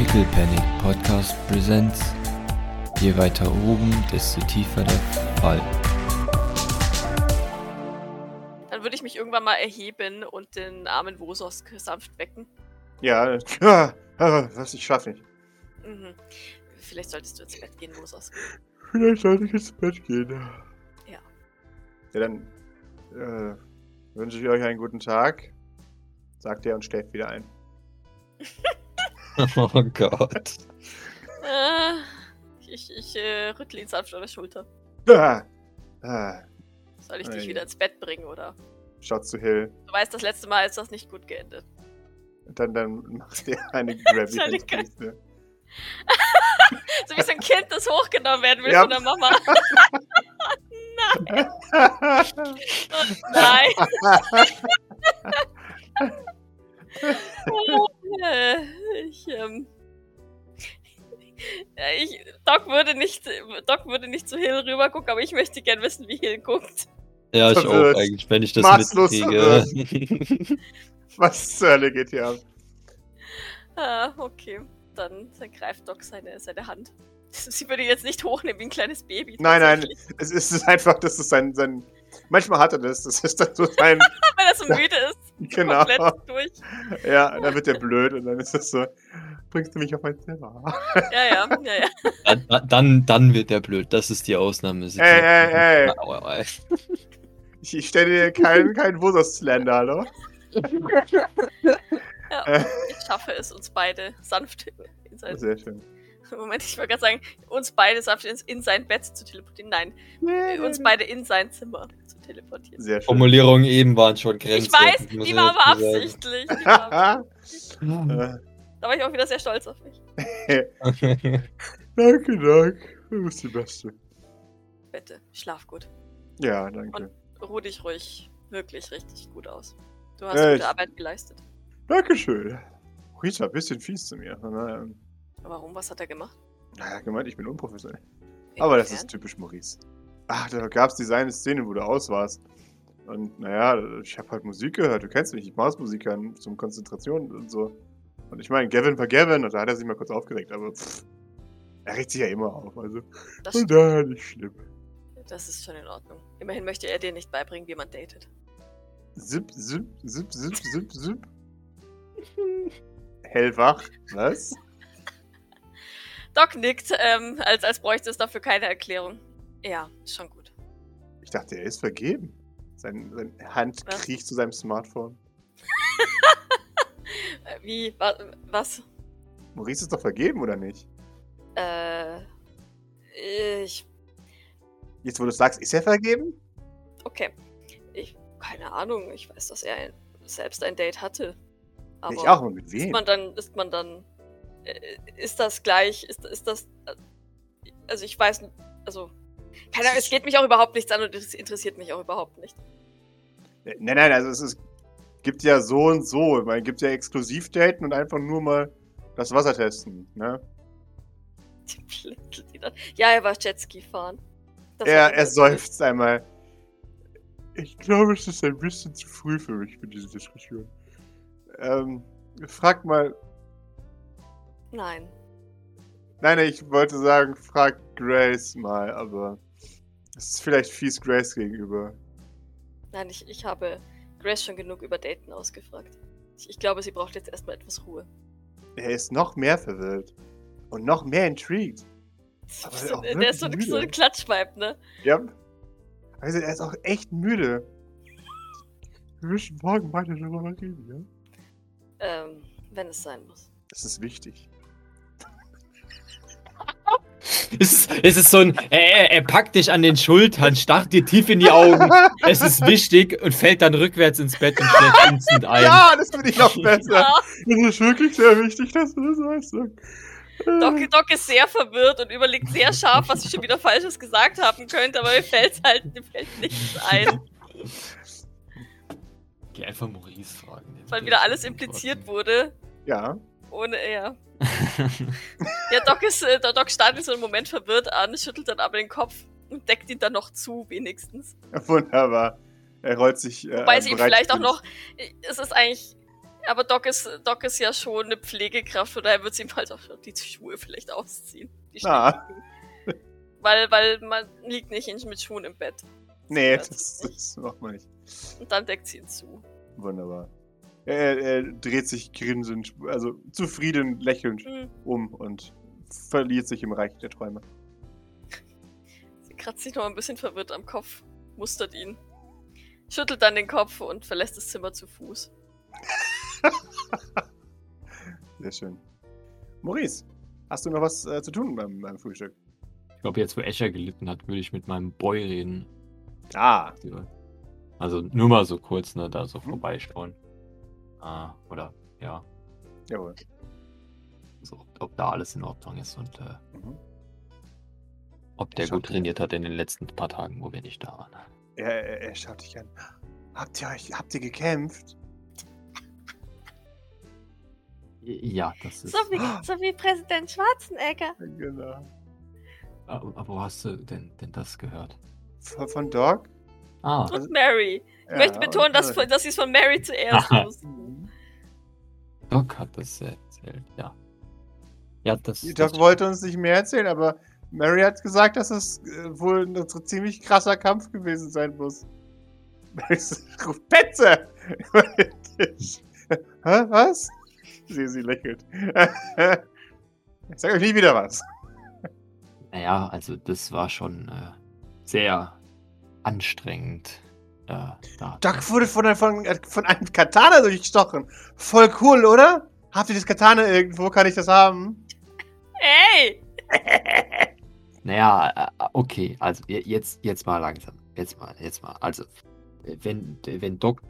Pickle Panic Podcast Presents. Je weiter oben, desto tiefer der Fall. Dann würde ich mich irgendwann mal erheben und den armen Wosos sanft wecken. Ja, was ich schaffe nicht. Mhm. Vielleicht solltest du ins Bett gehen, Wosos. Vielleicht sollte ich ins Bett gehen. Ja. Ja, dann äh, wünsche ich euch einen guten Tag, sagt er und schläft wieder ein. Oh Gott. Äh, ich ich äh, rüttle ihn sanft an der Schulter. Ah, ah, Soll ich dich Ei. wieder ins Bett bringen, oder? schaut zu Hill. Du weißt, das letzte Mal ist das nicht gut geendet. Dann, dann macht er eine Gesicht. So wie so ein Kind, das hochgenommen werden will Ja. von der Mama. Oh, nein. Ich, ähm. Ich, Doc würde nicht, Doc würde nicht zu Hill rüber gucken, aber ich möchte gern wissen, wie Hill guckt. Ja, ich Verwirrt. auch eigentlich, wenn ich das Maßlos mitkriege. Was zur Hölle geht hier ab? Ah, okay. Dann, dann greift Doc seine, seine Hand. Sie würde ihn jetzt nicht hochnehmen wie ein kleines Baby. Nein, nein. Es ist einfach, das ist sein, sein. Manchmal hat er das. Das ist dann so sein. Weil er so müde ist. genau. Komplett durch. Ja, dann wird er blöd und dann ist es so. Bringst du mich auf mein Zimmer? Ja, ja, ja, ja. Dann- dann, dann, wird der blöd. Das ist die Ausnahme. Ey, ey, ey. Au, au, au. Ich, ich stelle dir keinen kein Wusos-Slender, hallo? ja. Äh. Ich schaffe es, uns beide sanft in sein. Sehr schön. Moment, ich wollte gerade sagen, uns beide in, in sein Bett zu teleportieren. Nein, uns beide in sein Zimmer zu teleportieren. Sehr schön. Formulierungen eben waren schon Grenzen. Ich weiß, die war aber absichtlich. Äh, da war ich auch wieder sehr stolz auf mich. danke, danke. Du bist die Beste. Bitte, schlaf gut. Ja, danke. Ruh dich ruhig wirklich richtig gut aus. Du hast Echt? gute Arbeit geleistet. Dankeschön. Rita, ein bisschen fies zu mir. Warum? Was hat er gemacht? naja, gemeint, ich bin unprofessionell. Aber das ist Inwiefern? typisch Maurice. Ach, da gab es diese eine Szene, wo du aus warst. Und naja, ich habe halt Musik gehört. Du kennst mich, ich mache Musik an zum Konzentration und so. Und ich meine, Gavin war Gavin und da hat er sich mal kurz aufgeregt, aber pff, er regt sich ja immer auf. Also Das, von daher nicht schlimm. das ist schon in Ordnung. Immerhin möchte er dir nicht beibringen, wie man datet. Zip, zip, zip, zip, zip, zip. Hellwach, was? Doc nickt, ähm, als, als bräuchte es dafür keine Erklärung. Ja, ist schon gut. Ich dachte, er ist vergeben. Sein, seine Hand Was? kriecht zu seinem Smartphone. Wie? Wa was? Maurice ist doch vergeben, oder nicht? Äh. Ich. Jetzt, wo du sagst, ist er vergeben? Okay. Ich. Keine Ahnung. Ich weiß, dass er ein, selbst ein Date hatte. Aber ich auch, und mit Ist wem? man dann. Ist man dann. Äh, ist das gleich. Ist, ist das. äh, Also, ich weiß. Also. Keine Ahnung, es geht mich auch überhaupt nichts an und es interessiert mich auch überhaupt nicht. Nein, nein, also es ist, gibt ja so und so. Man gibt ja Exklusivdaten und einfach nur mal das Wasser testen. Ne? Ja, er war Jetski fahren. Das Er, er seufzt einmal. Ich glaube, es ist ein bisschen zu früh für mich für diese Diskussion. Ähm, frag mal. Nein. Nein, ich wollte sagen, frag Grace mal, aber es ist vielleicht fies Grace gegenüber. Nein, ich, ich habe Grace schon genug über Daten ausgefragt. Ich, ich glaube, sie braucht jetzt erstmal etwas Ruhe. Er ist noch mehr verwirrt. Und noch mehr intrigued. Aber So, auch der ist so, wirklich so ein müde. Klatschweib, ne? Ja. Also, er ist auch echt müde. Wir müssen morgen weiter darüber reden, ja? Ähm, wenn es sein muss. Das ist wichtig. Es ist, es ist so ein, er, er packt dich an den Schultern, starrt dir tief in die Augen. Es ist wichtig und fällt dann rückwärts ins Bett und schläft instant ein. Ja, das finde ich noch besser. Ja, Das ist wirklich sehr wichtig, dass du das weißt. Doc, Doc ist sehr verwirrt und überlegt sehr scharf, was ich schon wieder Falsches gesagt haben könnte, aber mir fällt halt mir fällt nichts ein, Geh einfach Maurice fragen. weil wieder alles impliziert wurde, Ja. Ohne er. Ja, Doc ist, äh, Doc starrt ihn so einen Moment verwirrt an, schüttelt dann aber den Kopf und deckt ihn dann noch zu, wenigstens. Wunderbar. Er rollt sich. Äh, Wobei sie ihm vielleicht auch noch. Es ist eigentlich. Aber Doc ist, Doc ist ja schon eine Pflegekraft, von daher wird sie ihm halt auch die Schuhe vielleicht ausziehen. Die Ah. Weil, weil man liegt nicht mit Schuhen im Bett. Nee, Das das, das macht man nicht. Und dann deckt sie ihn zu. Wunderbar. Er, er dreht sich grinsend, also zufrieden lächelnd Hm. um und verliert sich im Reich der Träume. Sie kratzt sich noch ein bisschen verwirrt am Kopf, mustert ihn, schüttelt dann den Kopf und verlässt das Zimmer zu Fuß. Sehr schön. Maurice, hast du noch was äh, zu tun beim, beim Frühstück? Ich glaube, jetzt, wo Escher gelitten hat, würde ich mit meinem Boy reden. Ah, Also nur mal so kurz, ne, da so Mhm. vorbeischauen. Ah, oder, ja, jawohl. so, ob, ob da alles in Ordnung ist und äh, Mhm. ob der gut trainiert hat in den letzten paar Tagen, wo wir nicht da waren. Er, er, er schaut dich an. Habt ihr euch, habt ihr gekämpft? Ja, das ist. So wie, so wie Präsident Schwarzenegger. Genau. Aber, aber wo hast du denn, denn das gehört? Von, von Doc? Ah, Und Mary. Ich möchte betonen, dass, dass sie es von Mary zuerst wussten. Doc hat das erzählt, ja. Ja, das. Die das Doc wollte uns nicht mehr erzählen, aber Mary hat gesagt, dass es äh, wohl ein ziemlich krasser Kampf gewesen sein muss. Mary ruft Petze! Hä, was? Sie, sie lächelt. ich sag euch nie wieder was. Naja, also das war schon äh, sehr anstrengend. Da. Doc wurde von, von, von einem Katana durchgestochen. Voll cool, oder? Habt ihr das Katana irgendwo? Kann ich das haben? Ey! Naja, äh, okay, also je- jetzt, jetzt mal langsam. Jetzt mal, jetzt mal. Also, wenn, wenn Doc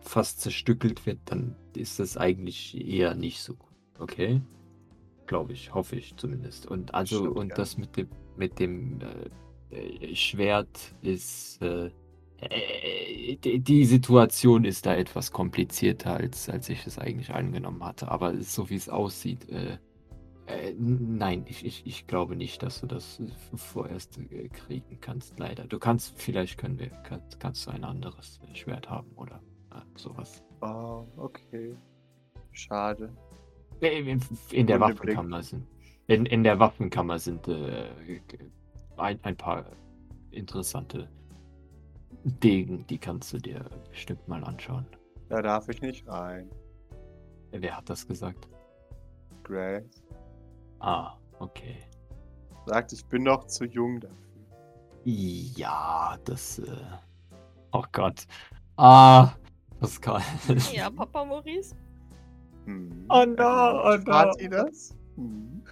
fast zerstückelt wird, dann ist das eigentlich eher nicht so gut. Okay? Glaube ich, hoffe ich zumindest. Und also, Stimmt, und ja. das mit dem, mit dem äh, äh, Schwert ist. Äh, die, die Situation ist da etwas komplizierter, als, als ich es eigentlich angenommen hatte. Aber so wie es aussieht, äh, äh, nein, ich, ich, ich glaube nicht, dass du das äh, vorerst äh, kriegen kannst, leider. Du kannst, vielleicht können wir, kannst, kannst du ein anderes äh, Schwert haben oder äh, sowas. Oh, okay. Schade. Äh, In, in der. Waffenkammer sind. In, in der Waffenkammer sind äh, ein, ein paar interessante Degen, die kannst du dir bestimmt mal anschauen. Da darf ich nicht rein. Wer hat das gesagt? Grace Ah, okay. sagt, ich bin noch zu jung dafür. Ja, das. Äh... Oh Gott. Ah, das kann. Ja, Papa Maurice. Hm. Oh no, oh no. Tat ihr das? Hm.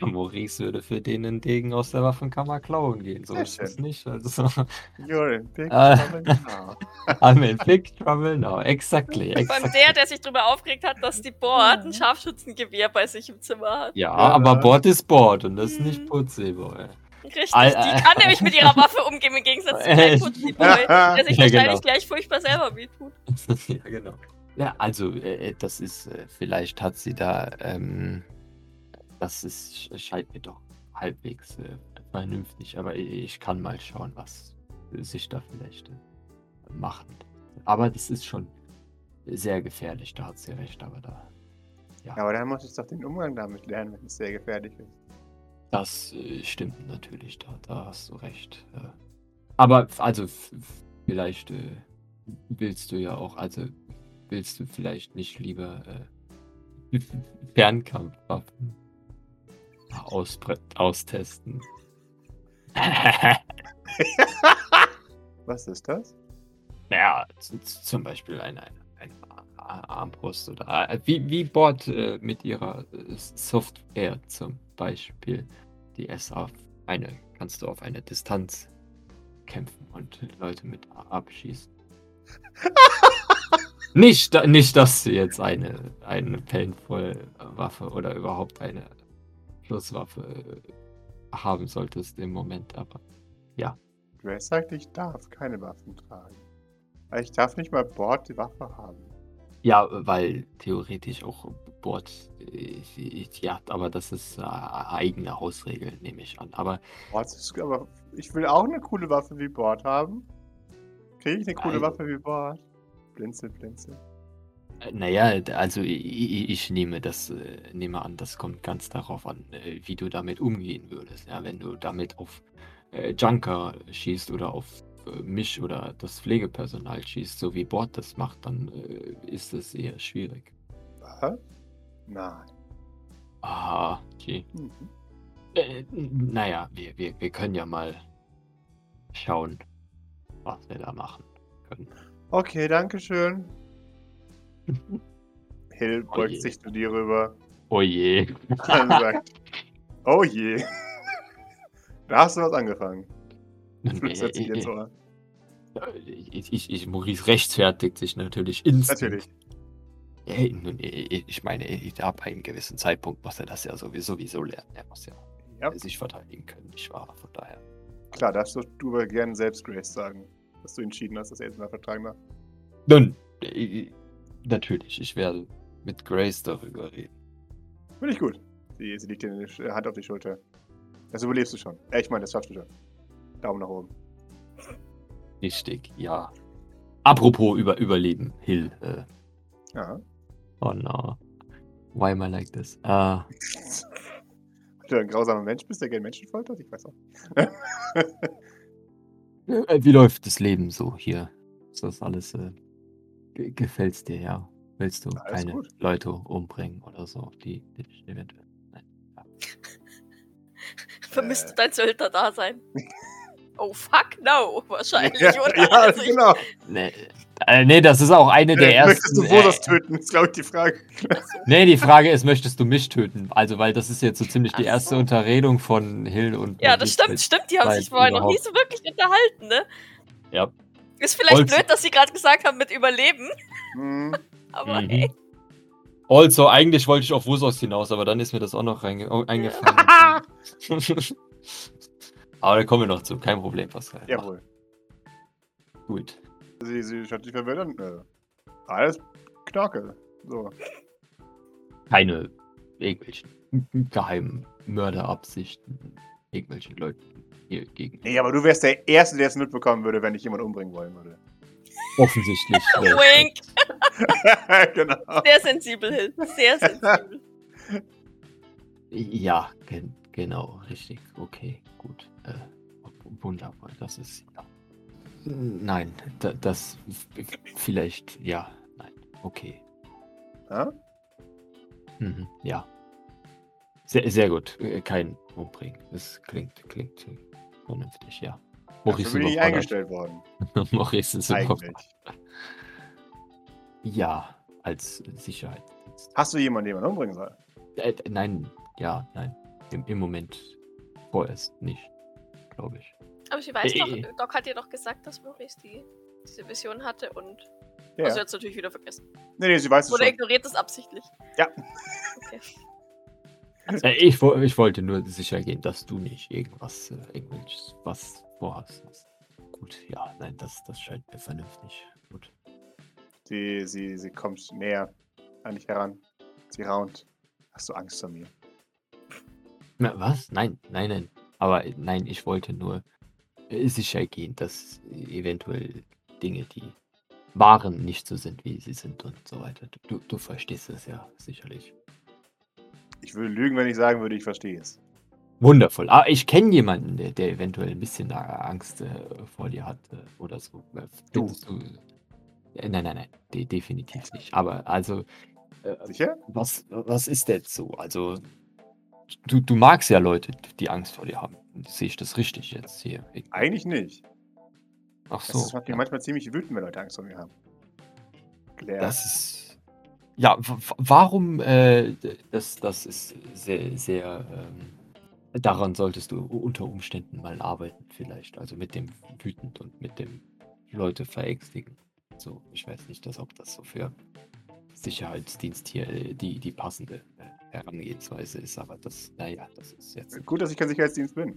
Ja, Maurice würde für den einen Degen aus der Waffenkammer klauen gehen. So Sehr ist es nicht. Also, You're in big Äh. trouble now. I'm in big trouble now. Exactly. Vor allem exactly. der, der sich darüber aufgeregt hat, dass die Board ein Scharfschützengewehr bei sich im Zimmer hat. Ja, Ja. aber Bord ist Bord und das ist Mhm. nicht Putzeboy. Richtig, Al- die kann nämlich mit ihrer Waffe umgehen, im Gegensatz zu Boy, der sich Ja, wahrscheinlich genau. gleich furchtbar selber wehtut. ja, genau. Ja, also, äh, das ist, äh, vielleicht hat sie da, ähm, das ist, sch- scheint mir doch halbwegs äh, vernünftig, aber ich, kann mal schauen, was sich da vielleicht äh, machen. Aber das ist schon sehr gefährlich, da hat sie recht, aber da, Ja, aber dann muss ich doch den Umgang damit lernen, wenn es sehr gefährlich ist. das äh, stimmt natürlich, da, da hast du recht. Äh. Aber, also, vielleicht äh, willst du ja auch, also, willst du vielleicht nicht lieber äh, Fernkampfwaffen auspre- austesten? Was ist das? Ja, z- z- zum Beispiel eine, eine Ar- Armbrust oder äh, wie, wie Bord äh, mit ihrer äh, Software zum Beispiel, die es auf eine, kannst du auf eine Distanz kämpfen und Leute mit a- abschießen. nicht, nicht, dass du jetzt eine, eine Paintball-Waffe oder überhaupt eine Schusswaffe äh, haben solltest im Moment, aber Grace sagt, ich darf keine Waffen tragen. Ich darf nicht mal Bord die Waffe haben. Ja, weil theoretisch auch Bord, äh, ja, aber das ist äh, eigene Hausregel, nehme ich an. Aber ist, aber ich will auch eine coole Waffe wie Bord haben. Kriege ich eine coole. Waffe wie Bord? Blinzel, blinzel. Naja, also ich, ich nehme das, äh, nehme an, das kommt ganz darauf an, äh, wie du damit umgehen würdest. Ja, wenn du damit auf äh, Junker schießt oder auf mich oder das Pflegepersonal schießt, so wie Bord das macht, dann ist es eher schwierig. Was? Nein. Ah, okay. Mhm. Äh, naja, wir, wir, wir können ja mal schauen, was wir da machen können. Okay, danke schön. Hill Oh beugt je. sich zu dir rüber Oh je. und sagt, oh je. Da hast du was angefangen. Flüstert dir ins Ohr. Ich, ich, ich, Maurice rechtfertigt sich natürlich instant. Natürlich. Nun, ich meine, ab einem gewissen Zeitpunkt muss er das ja sowieso, sowieso lernen. Er muss ja Ja, sich verteidigen können, nicht wahr? Von daher. klar, darfst du, du aber gerne selbst Grace sagen, dass du entschieden hast, dass er jetzt mal vertragen darf. Nun, äh, natürlich, ich werde mit Grace darüber reden. Finde ich gut. Sie, sie legt dir eine Hand auf die Schulter. Das überlebst du schon. Äh, ich meine, das schaffst du schon. Daumen nach oben. Richtig, ja. Apropos über Überleben, Hill. Äh, Ja. oh no. Why am I like this? Äh, Weil du ein grausamer Mensch bist, der gerne Menschen foltert? Ich weiß auch. Äh, Wie läuft das Leben so hier? Ist das alles, äh, gefällt's dir, ja? Willst du Alles keine gut. Leute umbringen oder so, die dich eventuell. Vermisst Äh. du dein Söldner-Dasein? Oh, fuck no, wahrscheinlich, ja, oder? ja Also ich- genau. Nee, äh, nee, das ist auch eine der Äh, ersten. Möchtest du Vosos äh, töten? ist, glaube ich, die Frage. nee, die Frage ist, möchtest du mich töten? Also, weil das ist jetzt so ziemlich die erste so. Unterredung von Hill und. Ja, das stimmt, stimmt. Die haben sich vorher noch nie so wirklich unterhalten, ne? Ja. Ist vielleicht Holz- blöd, dass sie gerade gesagt haben mit Überleben, Hm, aber Mhm. hey. Also, eigentlich wollte ich auf Wusos hinaus, aber dann ist mir das auch noch reinge oh, eingefallen. aber da kommen wir noch zu, kein Problem, Pascal. jawohl. Ach, gut. Sie, sie schaut sich verwirrt. Äh, alles Knorke. So. Keine irgendwelchen geheimen Mörderabsichten, irgendwelchen Leuten hier gegen. Nee, aber du wärst der Erste, der es mitbekommen würde, wenn ich jemanden umbringen wollen würde. Offensichtlich. Wink. genau. Sehr sensibel, Hill. Sehr sensibel. Ja, gen genau, richtig. Okay, gut. Äh, wundervoll, das ist ja. Nein, da, das vielleicht, ja, nein, okay. Ja? Mhm, ja. Sehr, sehr gut. Äh, Kein Umbringen. Das klingt, klingt vernünftig, ja. Dafür bin ich eingestellt worden. Maurice ist. Eigentlich. Ja, als Sicherheitsdienst. Hast du jemanden, den man umbringen soll? Äh, nein, ja, nein. Im, Im Moment vorerst nicht, glaube ich. Aber sie weiß Äh, doch, äh. Doc hat dir doch gesagt, dass Maurice die, diese Vision hatte und Ja. also jetzt natürlich wieder vergessen. nee, nee, sie weiß es Oder schon. ignoriert es absichtlich. Ja. Okay. Äh, ich, ich wollte nur sicher gehen, dass du nicht irgendwas, äh, irgendwelches was vorhast. Gut, ja, nein, das, das scheint mir vernünftig. Gut. Sie, sie, sie kommt näher an dich heran. Sie raunt. Hast du Angst vor mir? Na, was? Nein, nein, nein. Aber äh, nein, ich wollte nur äh, sicher gehen, dass eventuell Dinge, die waren, nicht so sind, wie sie sind und so weiter. Du, du verstehst es ja sicherlich. Ich würde lügen, wenn ich sagen würde, ich verstehe es. Wundervoll. Aber ich kenne jemanden, der, der eventuell ein bisschen äh, Angst äh, vor dir hat äh, oder so. Äh, Du. du äh, nein, nein, nein. De definitiv nicht. Aber also, äh, Sicher? was, was ist denn so? Also, du, du magst ja Leute, die Angst vor dir haben. Sehe ich das richtig jetzt hier? Eigentlich nicht. Ach Das so. macht mich ja. manchmal ziemlich wütend, wenn Leute Angst vor mir haben. Claire. Das ist. Ja, warum? Äh, das, das ist sehr, sehr. Ähm, daran solltest du unter Umständen mal arbeiten, vielleicht. Also mit dem wütend und mit dem Leute verängstigen. So, ich weiß nicht, dass, ob das so für Sicherheitsdienst hier äh, die, die passende äh, Herangehensweise ist, aber das, naja, das ist jetzt Gut, dass ich kein Sicherheitsdienst bin.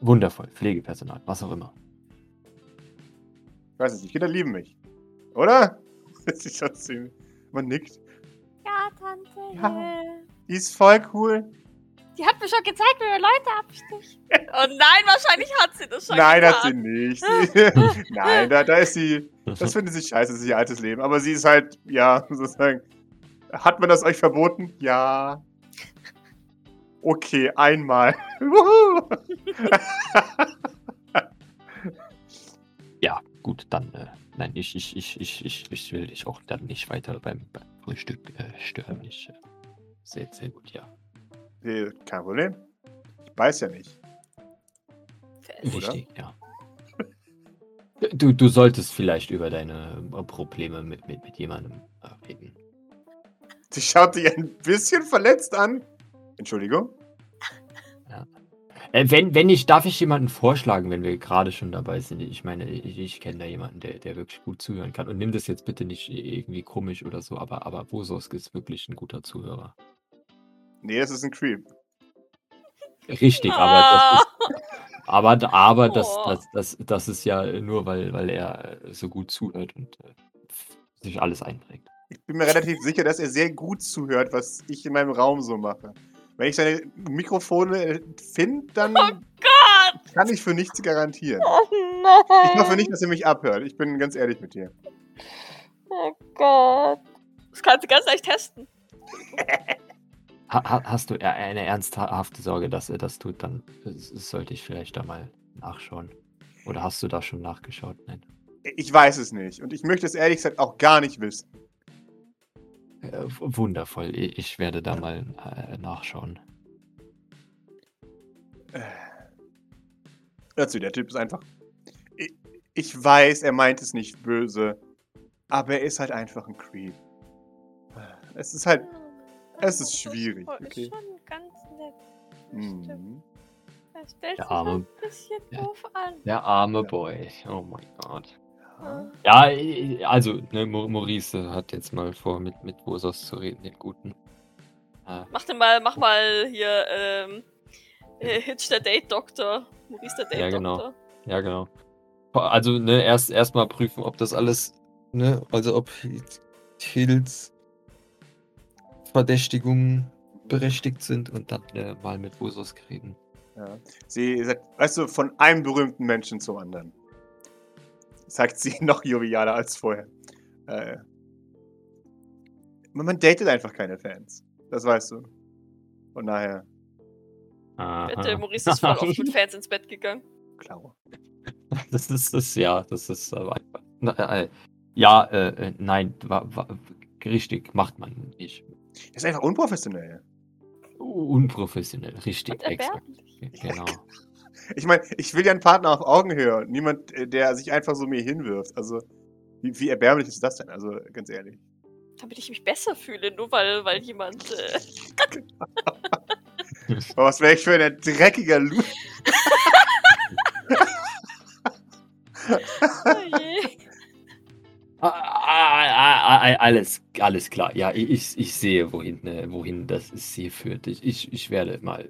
wundervoll. Pflegepersonal, was auch immer. Ich weiß es nicht. Kinder lieben mich. Oder? Sie schaut ziemlich- Man nickt. Ja, Tante. Ja. Die ist voll cool. Die hat mir schon gezeigt, wie man Leute absticht. Oh nein, wahrscheinlich hat sie das schon Nein, getan. hat sie nicht. Nein, da, da ist sie. Das finde ich scheiße, das ist ihr altes Leben. Aber sie ist halt, ja, sozusagen. Hat man das euch verboten? Ja. Okay, einmal. Ja, gut, dann, äh, nein, ich, ich, ich, ich, ich, ich will dich auch dann nicht weiter beim, beim Frühstück äh, stören. Ich, äh, sehr, sehr gut, ja. Nee, Kein Problem. Ich weiß ja nicht. Fest. Oder? Richtig, ja. Du, du solltest vielleicht über deine äh, Probleme mit, mit, mit jemandem äh, reden. Sie schaut dich ein bisschen verletzt an. Entschuldigung. Äh, wenn, wenn ich, darf ich jemanden vorschlagen, wenn wir gerade schon dabei sind? Ich meine, ich, ich kenne da jemanden, der, der wirklich gut zuhören kann. Und nimm das jetzt bitte nicht irgendwie komisch oder so, aber, aber Bososk ist wirklich ein guter Zuhörer. Nee, das ist ein Creep. Richtig, aber das ist, aber, aber das, Oh. das, das, das ist ja nur, weil, weil er so gut zuhört und äh, sich alles einprägt. Ich bin mir relativ sicher, dass er sehr gut zuhört, was ich in meinem Raum so mache. Wenn ich seine Mikrofone finde, dann Gott! kann ich für nichts garantieren. Oh nein. Ich hoffe nicht, dass er mich abhört. Ich bin ganz ehrlich mit dir. Oh Gott. Das kannst du ganz leicht testen. Ha, ha- hast du eher eine ernsthafte Sorge, dass er das tut, dann äh, sollte ich vielleicht da mal nachschauen. Oder hast du da schon nachgeschaut? Nein. Ich weiß es nicht. Und ich möchte es ehrlich gesagt auch gar nicht wissen. Äh, wundervoll. Ich werde da mal äh, nachschauen. Hör zu, der Typ ist einfach. Ich, ich weiß, er meint es nicht böse. Aber er ist halt einfach ein Creep. Es ist halt. Es ist schwierig, Das okay? ist schon ganz nett. Stimmt. Mhm. Er stellt Der sich Arme. ein bisschen Ja. doof an. Der arme Boy. Oh mein Gott. Ja. I- also, ne, Maurice hat jetzt mal vor, mit, mit Bosos zu reden, den Guten. Äh, Mach dir mal, mach mal hier, ähm, äh, Hitch der Date-Doktor. Maurice der Ja, genau. Date-Doktor. ja, genau. Also, ne, erst erstmal prüfen, ob das alles, ne, also ob Hills Verdächtigungen berechtigt sind und dann äh, mal mit Bosos reden. Ja. Sie sagt, weißt du, von einem berühmten Menschen zum anderen. Sagt sie noch jovialer als vorher. Äh, man datet einfach keine Fans. Das weißt du. Von daher, Bitte, Maurice ist voll oft mit Fans ins Bett gegangen. klar. Das ist das, ja, das ist äh, äh, ja, äh, äh, nein, wa, wa, richtig, macht man nicht. Das ist einfach unprofessionell. Unprofessionell, richtig, Und exakt. erbärmlich. Ich meine, ich will ja einen Partner auf Augenhöhe niemand, äh, der sich einfach so mir hinwirft. Also, wie, wie erbärmlich ist das denn? Also, ganz ehrlich. Damit ich mich besser fühle, nur weil, weil jemand. Äh, was wäre ich für ein dreckiger Lu oh je. Ah, ah, ah, alles, alles klar. Ja, ich, ich- sehe, wohin, äh, wohin das sie führt. Ich, ich, ich werde mal.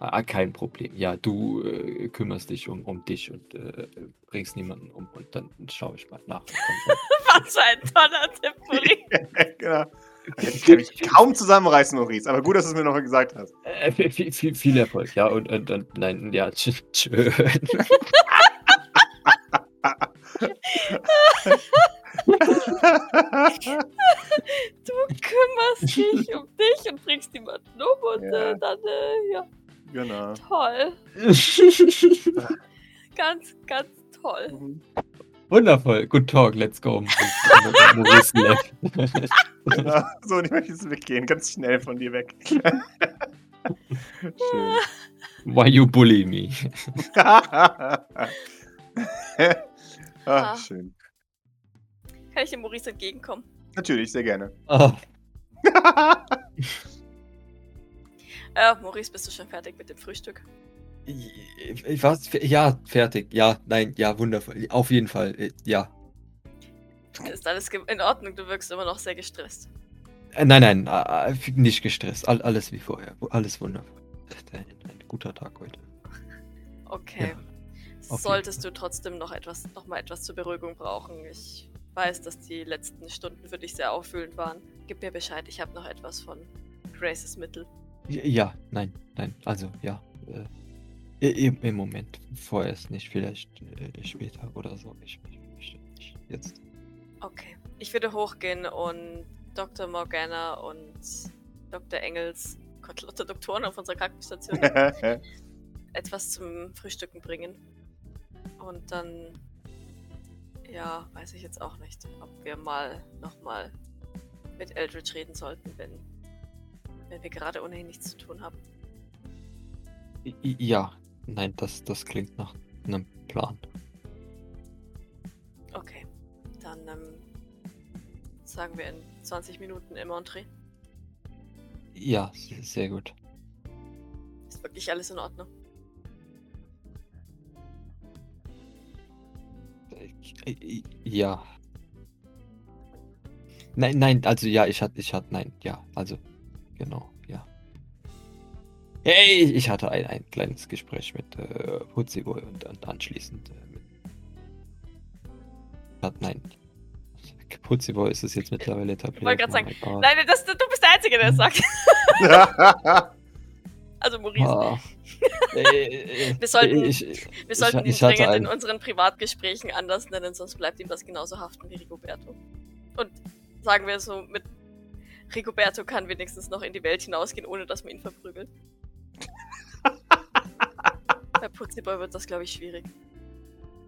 Äh, ah, kein Problem. Ja, du äh, kümmerst dich um, um dich und äh, bringst niemanden um und dann schaue ich mal nach. Was für ein toller Tipp, Maurice. genau. Ich kann mich kaum zusammenreißen, Maurice. Aber gut, dass du es mir noch mal gesagt hast. Äh, viel, viel, viel, viel Erfolg, ja. Und, und, und nein, ja, tsch- schön. Du kümmerst dich um dich und bringst niemanden um und Ja. äh, dann, äh, ja, genau. toll. Ganz, ganz toll. Mhm. Wundervoll. Good talk, let's go. Genau. So, und ich möchte jetzt weggehen. Ganz schnell von dir weg. Schön. Why you bully me? ah, Ah. schön. Kann ich dem Maurice entgegenkommen? Natürlich, sehr gerne. Oh, Äh, Maurice, bist du schon fertig mit dem Frühstück? ich was? Ja, fertig. Ja, nein, ja, wundervoll. Auf jeden Fall, äh, ja. Ist alles in Ordnung? Du wirkst immer noch sehr gestresst. Äh, Nein, nein, äh, nicht gestresst. All, alles wie vorher. Alles wundervoll. Ein, ein guter Tag heute. Okay. auf Solltest du trotzdem noch etwas, noch mal etwas zur Beruhigung brauchen. Ich weiß, dass die letzten Stunden für dich sehr auffühlend waren. Gib mir Bescheid, ich habe noch etwas von Graces Mittel. Ja, nein, nein, also ja. Äh, im, Im Moment vorerst nicht, vielleicht äh, später oder so. Ich, ich, ich, ich jetzt. Okay. Ich würde hochgehen und Dr. Morgana und Dr. Engels, Gott, lauter Doktoren auf unserer Krankenstation, etwas zum Frühstücken bringen. Und dann, ja, weiß ich jetzt auch nicht, ob wir mal nochmal mit Eldritch reden sollten, wenn, wenn wir gerade ohnehin nichts zu tun haben. Ja, nein, das, das klingt nach einem Plan. Okay, dann ähm, sagen wir in 20 Minuten im Entree. Ja, se- sehr gut. Ist wirklich alles in Ordnung? Ja. Nein, nein, also ja, ich hatte, ich hatte, nein, ja, also, genau, ja. Hey, ich hatte ein, ein kleines Gespräch mit äh, Putziboy und, und anschließend äh, mit. Hat, nein. Putziboy ist es jetzt mittlerweile etabliert. wollte grad oh sagen. Nein, das, du bist der Einzige, der das sagt. Also Maurice. Ah. Äh, Wir sollten- ich, Wir sollten ihn ich hatte dringend in unseren Privatgesprächen anders nennen, sonst bleibt ihm das genauso haften wie Rigoberto. Und sagen wir so, mit Rigoberto kann wenigstens noch in die Welt hinausgehen, ohne dass man ihn verprügelt. Bei Putziboy wird das, glaube ich, schwierig.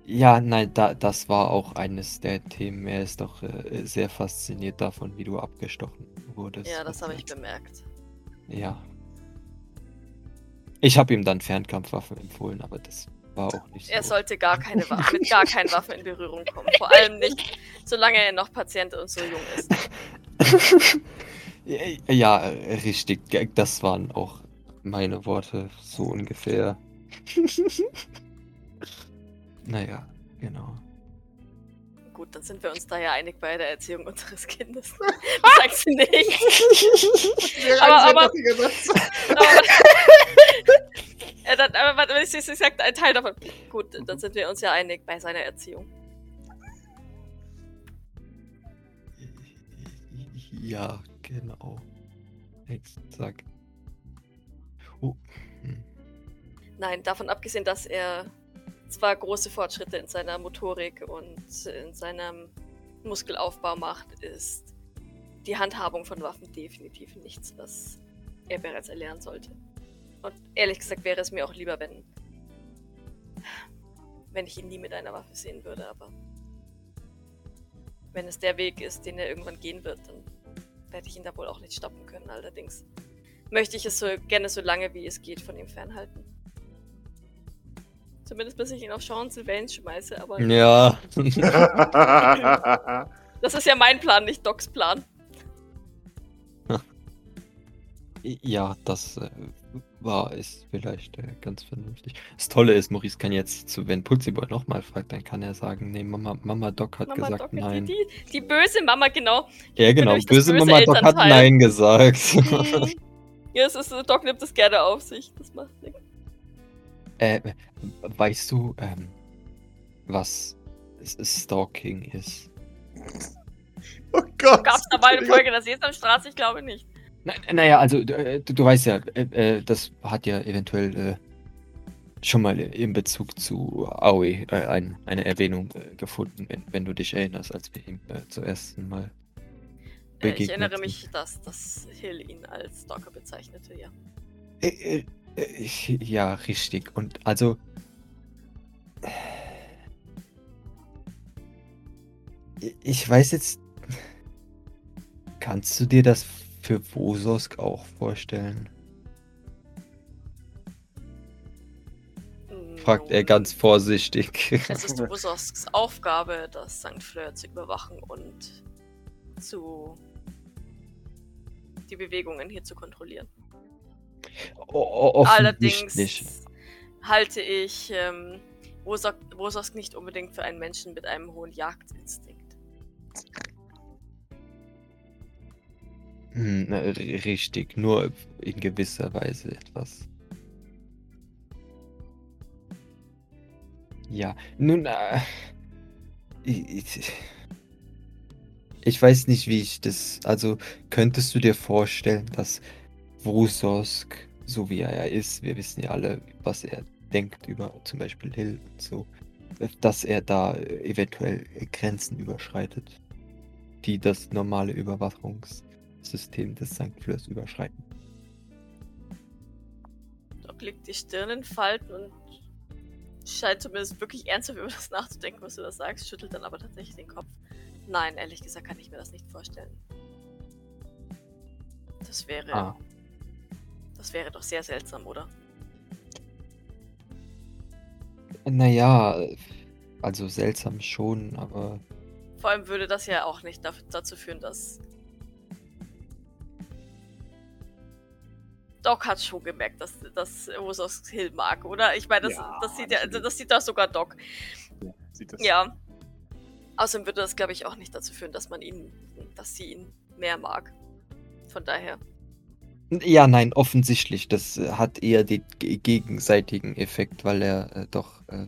Ja, nein, da, das war auch eines der Themen. Er ist doch äh, sehr fasziniert davon, wie du abgestochen wurdest. Ja, das habe ich bemerkt. Ja. Ich habe ihm dann Fernkampfwaffen empfohlen, aber das war auch nicht so. Er sollte gar keine Waffe, mit gar keinen Waffen in Berührung kommen. Vor allem nicht, solange er noch Patient und so jung ist. ja, äh, richtig. Das waren auch meine Worte, so ungefähr. naja, genau. Gut, dann sind wir uns da ja einig bei der Erziehung unseres Kindes. Sagst du nicht. Aber- aber- Aber, ja, dann, aber warte, ich, ich sag ein Teil davon. Gut, dann sind wir uns ja einig bei seiner Erziehung. Ja, genau. Exakt. Oh. hm. Nein, davon abgesehen, dass er zwar große Fortschritte in seiner Motorik und in seinem Muskelaufbau macht, ist die Handhabung von Waffen definitiv nichts, was er bereits erlernen sollte. Und ehrlich gesagt wäre es mir auch lieber, wenn, wenn ich ihn nie mit einer Waffe sehen würde, aber wenn es der Weg ist, den er irgendwann gehen wird, dann werde ich ihn da wohl auch nicht stoppen können. Allerdings möchte ich es so gerne so lange wie es geht von ihm fernhalten. Zumindest bis ich ihn auf Sean Sylvain schmeiße, aber Ja. das ist ja mein Plan, nicht Docs Plan. Ja, das äh, war ist vielleicht äh, ganz vernünftig. Das Tolle ist, Maurice kann jetzt, zu, wenn Putziboy nochmal fragt, dann kann er sagen, nee, Mama, Mama Doc hat Mama gesagt Doc, nein. Die, die, die böse Mama, genau. ja, genau, das böse böse Mama Doc hat Elternteil. nein gesagt. Mhm. ja, es ist, Doc nimmt es gerne auf sich. Das macht nichts. äh, weißt du, ähm, was Stalking ist? oh Gott. Gab es da mal eine Folge der Sesamstraße? Ich glaube nicht. Na, naja, also äh, du, du weißt ja, äh, äh, das hat ja eventuell schon mal in Bezug zu Aoi ein, eine Erwähnung äh, gefunden, wenn, du dich erinnerst, als wir ihm zum ersten Mal Äh, ich begegnet erinnere mich, dass, dass Hill ihn als Stalker bezeichnete, ja. Ja, richtig. Und also. Ich weiß jetzt. Kannst du dir das für Wososk auch vorstellen? Fragt er ganz vorsichtig. Es ist Wusosks Aufgabe, das St. Fleur zu überwachen und zu die Bewegungen hier zu kontrollieren. O- Allerdings offensichtlich. halte ich ähm, Wososk nicht unbedingt für einen Menschen mit einem hohen Jagdinstinkt. Hm, richtig, nur in gewisser Weise etwas. Ja, nun, äh, ich, ich- weiß nicht, wie ich das. Also, könntest du dir vorstellen, dass Wusosk, so wie er ja ist, wir wissen ja alle, was er denkt über zum Beispiel Hill und so, dass er da eventuell Grenzen überschreitet, die das normale Überwachungssystem des St. Fleurs überschreiten. Doc legt die Stirn in Falten und scheint zumindest wirklich ernsthaft über das nachzudenken, was du da sagst, schüttelt dann aber tatsächlich den Kopf. Nein, ehrlich gesagt kann ich mir das nicht vorstellen. Das wäre. Ah. Das wäre doch sehr seltsam, oder? Naja, also seltsam schon, aber Vor allem würde das ja auch nicht dazu führen, dass. Doc hat schon gemerkt, dass, dass Rosos Hill mag, oder? Ich meine, das, Ja, das sieht ja, also natürlich. das sieht doch sogar Doc. Sieht das Ja. Außerdem würde das, glaube ich, auch nicht dazu führen, dass man ihn, dass sie ihn mehr mag. Von daher. Ja, nein, offensichtlich. Das äh, hat eher den ge- gegenseitigen Effekt, weil er äh, doch. Äh,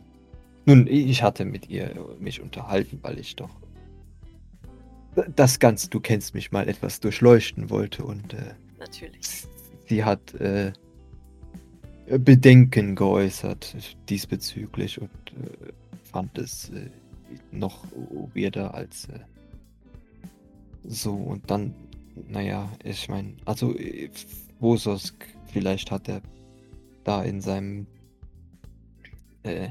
nun, ich hatte mit ihr äh, mich unterhalten, weil ich doch das Ganze, du kennst mich mal, etwas durchleuchten wollte und äh, Natürlich. Sie hat äh, Bedenken geäußert diesbezüglich und äh, fand es äh, noch weirder als äh, so. Und dann, naja, ich meine, also äh, Wososk, vielleicht hat er da in seinem äh,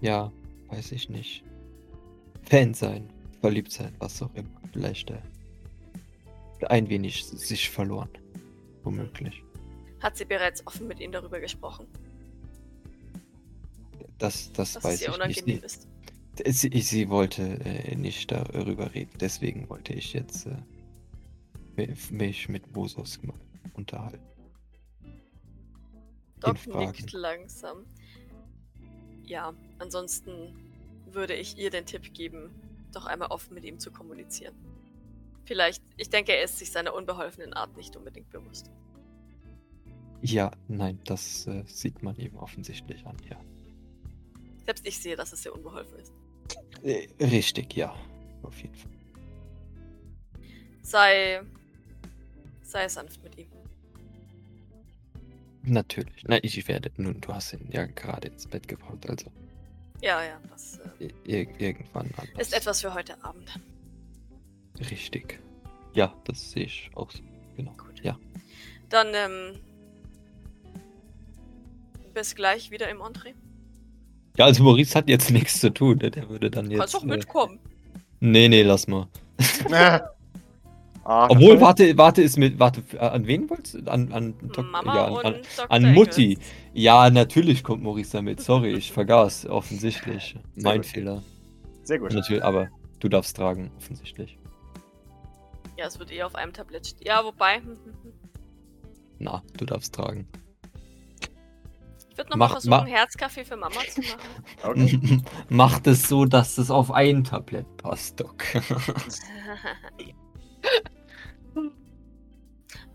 ja, weiß ich nicht, Fan sein, verliebt sein, was auch immer, vielleicht äh, ein wenig sich verloren, womöglich. Hat sie bereits offen mit ihm darüber gesprochen, Das, das dass es weiß ihr ich unangenehm nicht. ist. Sie, sie, wollte äh, nicht darüber reden, deswegen wollte ich jetzt äh, mi- mich mit Bosos unterhalten. Doc nickt langsam. Ja, ansonsten würde ich ihr den Tipp geben, doch einmal offen mit ihm zu kommunizieren. Vielleicht, ich denke, er ist sich seiner unbeholfenen Art nicht unbedingt bewusst. Ja, nein, das äh, sieht man ihm offensichtlich an, ja. Selbst ich sehe, dass es sehr unbeholfen ist. Äh, richtig, ja, auf jeden Fall. Sei. sei sanft mit ihm. Natürlich. Na, ich werde, nun, du hast ihn ja gerade ins Bett gebracht, also Ja, ja, das äh, ir irgendwann anders. ist etwas für heute Abend. Richtig. Ja, das sehe ich auch so. Genau. Gut. Ja. Dann, ähm. Bis gleich wieder im Entree. Ja, also Maurice hat jetzt nichts zu tun, ne? der würde dann Du jetzt. kannst doch äh, mitkommen. Nee, nee, lass mal. ah, Obwohl, warte, warte, ist mit, warte, äh, an wen wolltest du? An, an, Dok- Mama ja, an, und an, Dr. an Mutti. Engels. Ja, natürlich kommt Maurice damit. Sorry, ich vergaß, offensichtlich. mein gut. Fehler. Sehr gut. Natürlich, aber du darfst tragen, offensichtlich. Ja, es wird eher auf einem Tablett stehen. Ja, wobei. hm, hm, hm. Na, du darfst tragen. Ich würde nochmal Mach- versuchen, mach- Herzkaffee für Mama zu machen. Okay. Macht es so, dass es auf ein Tablett passt, Doc.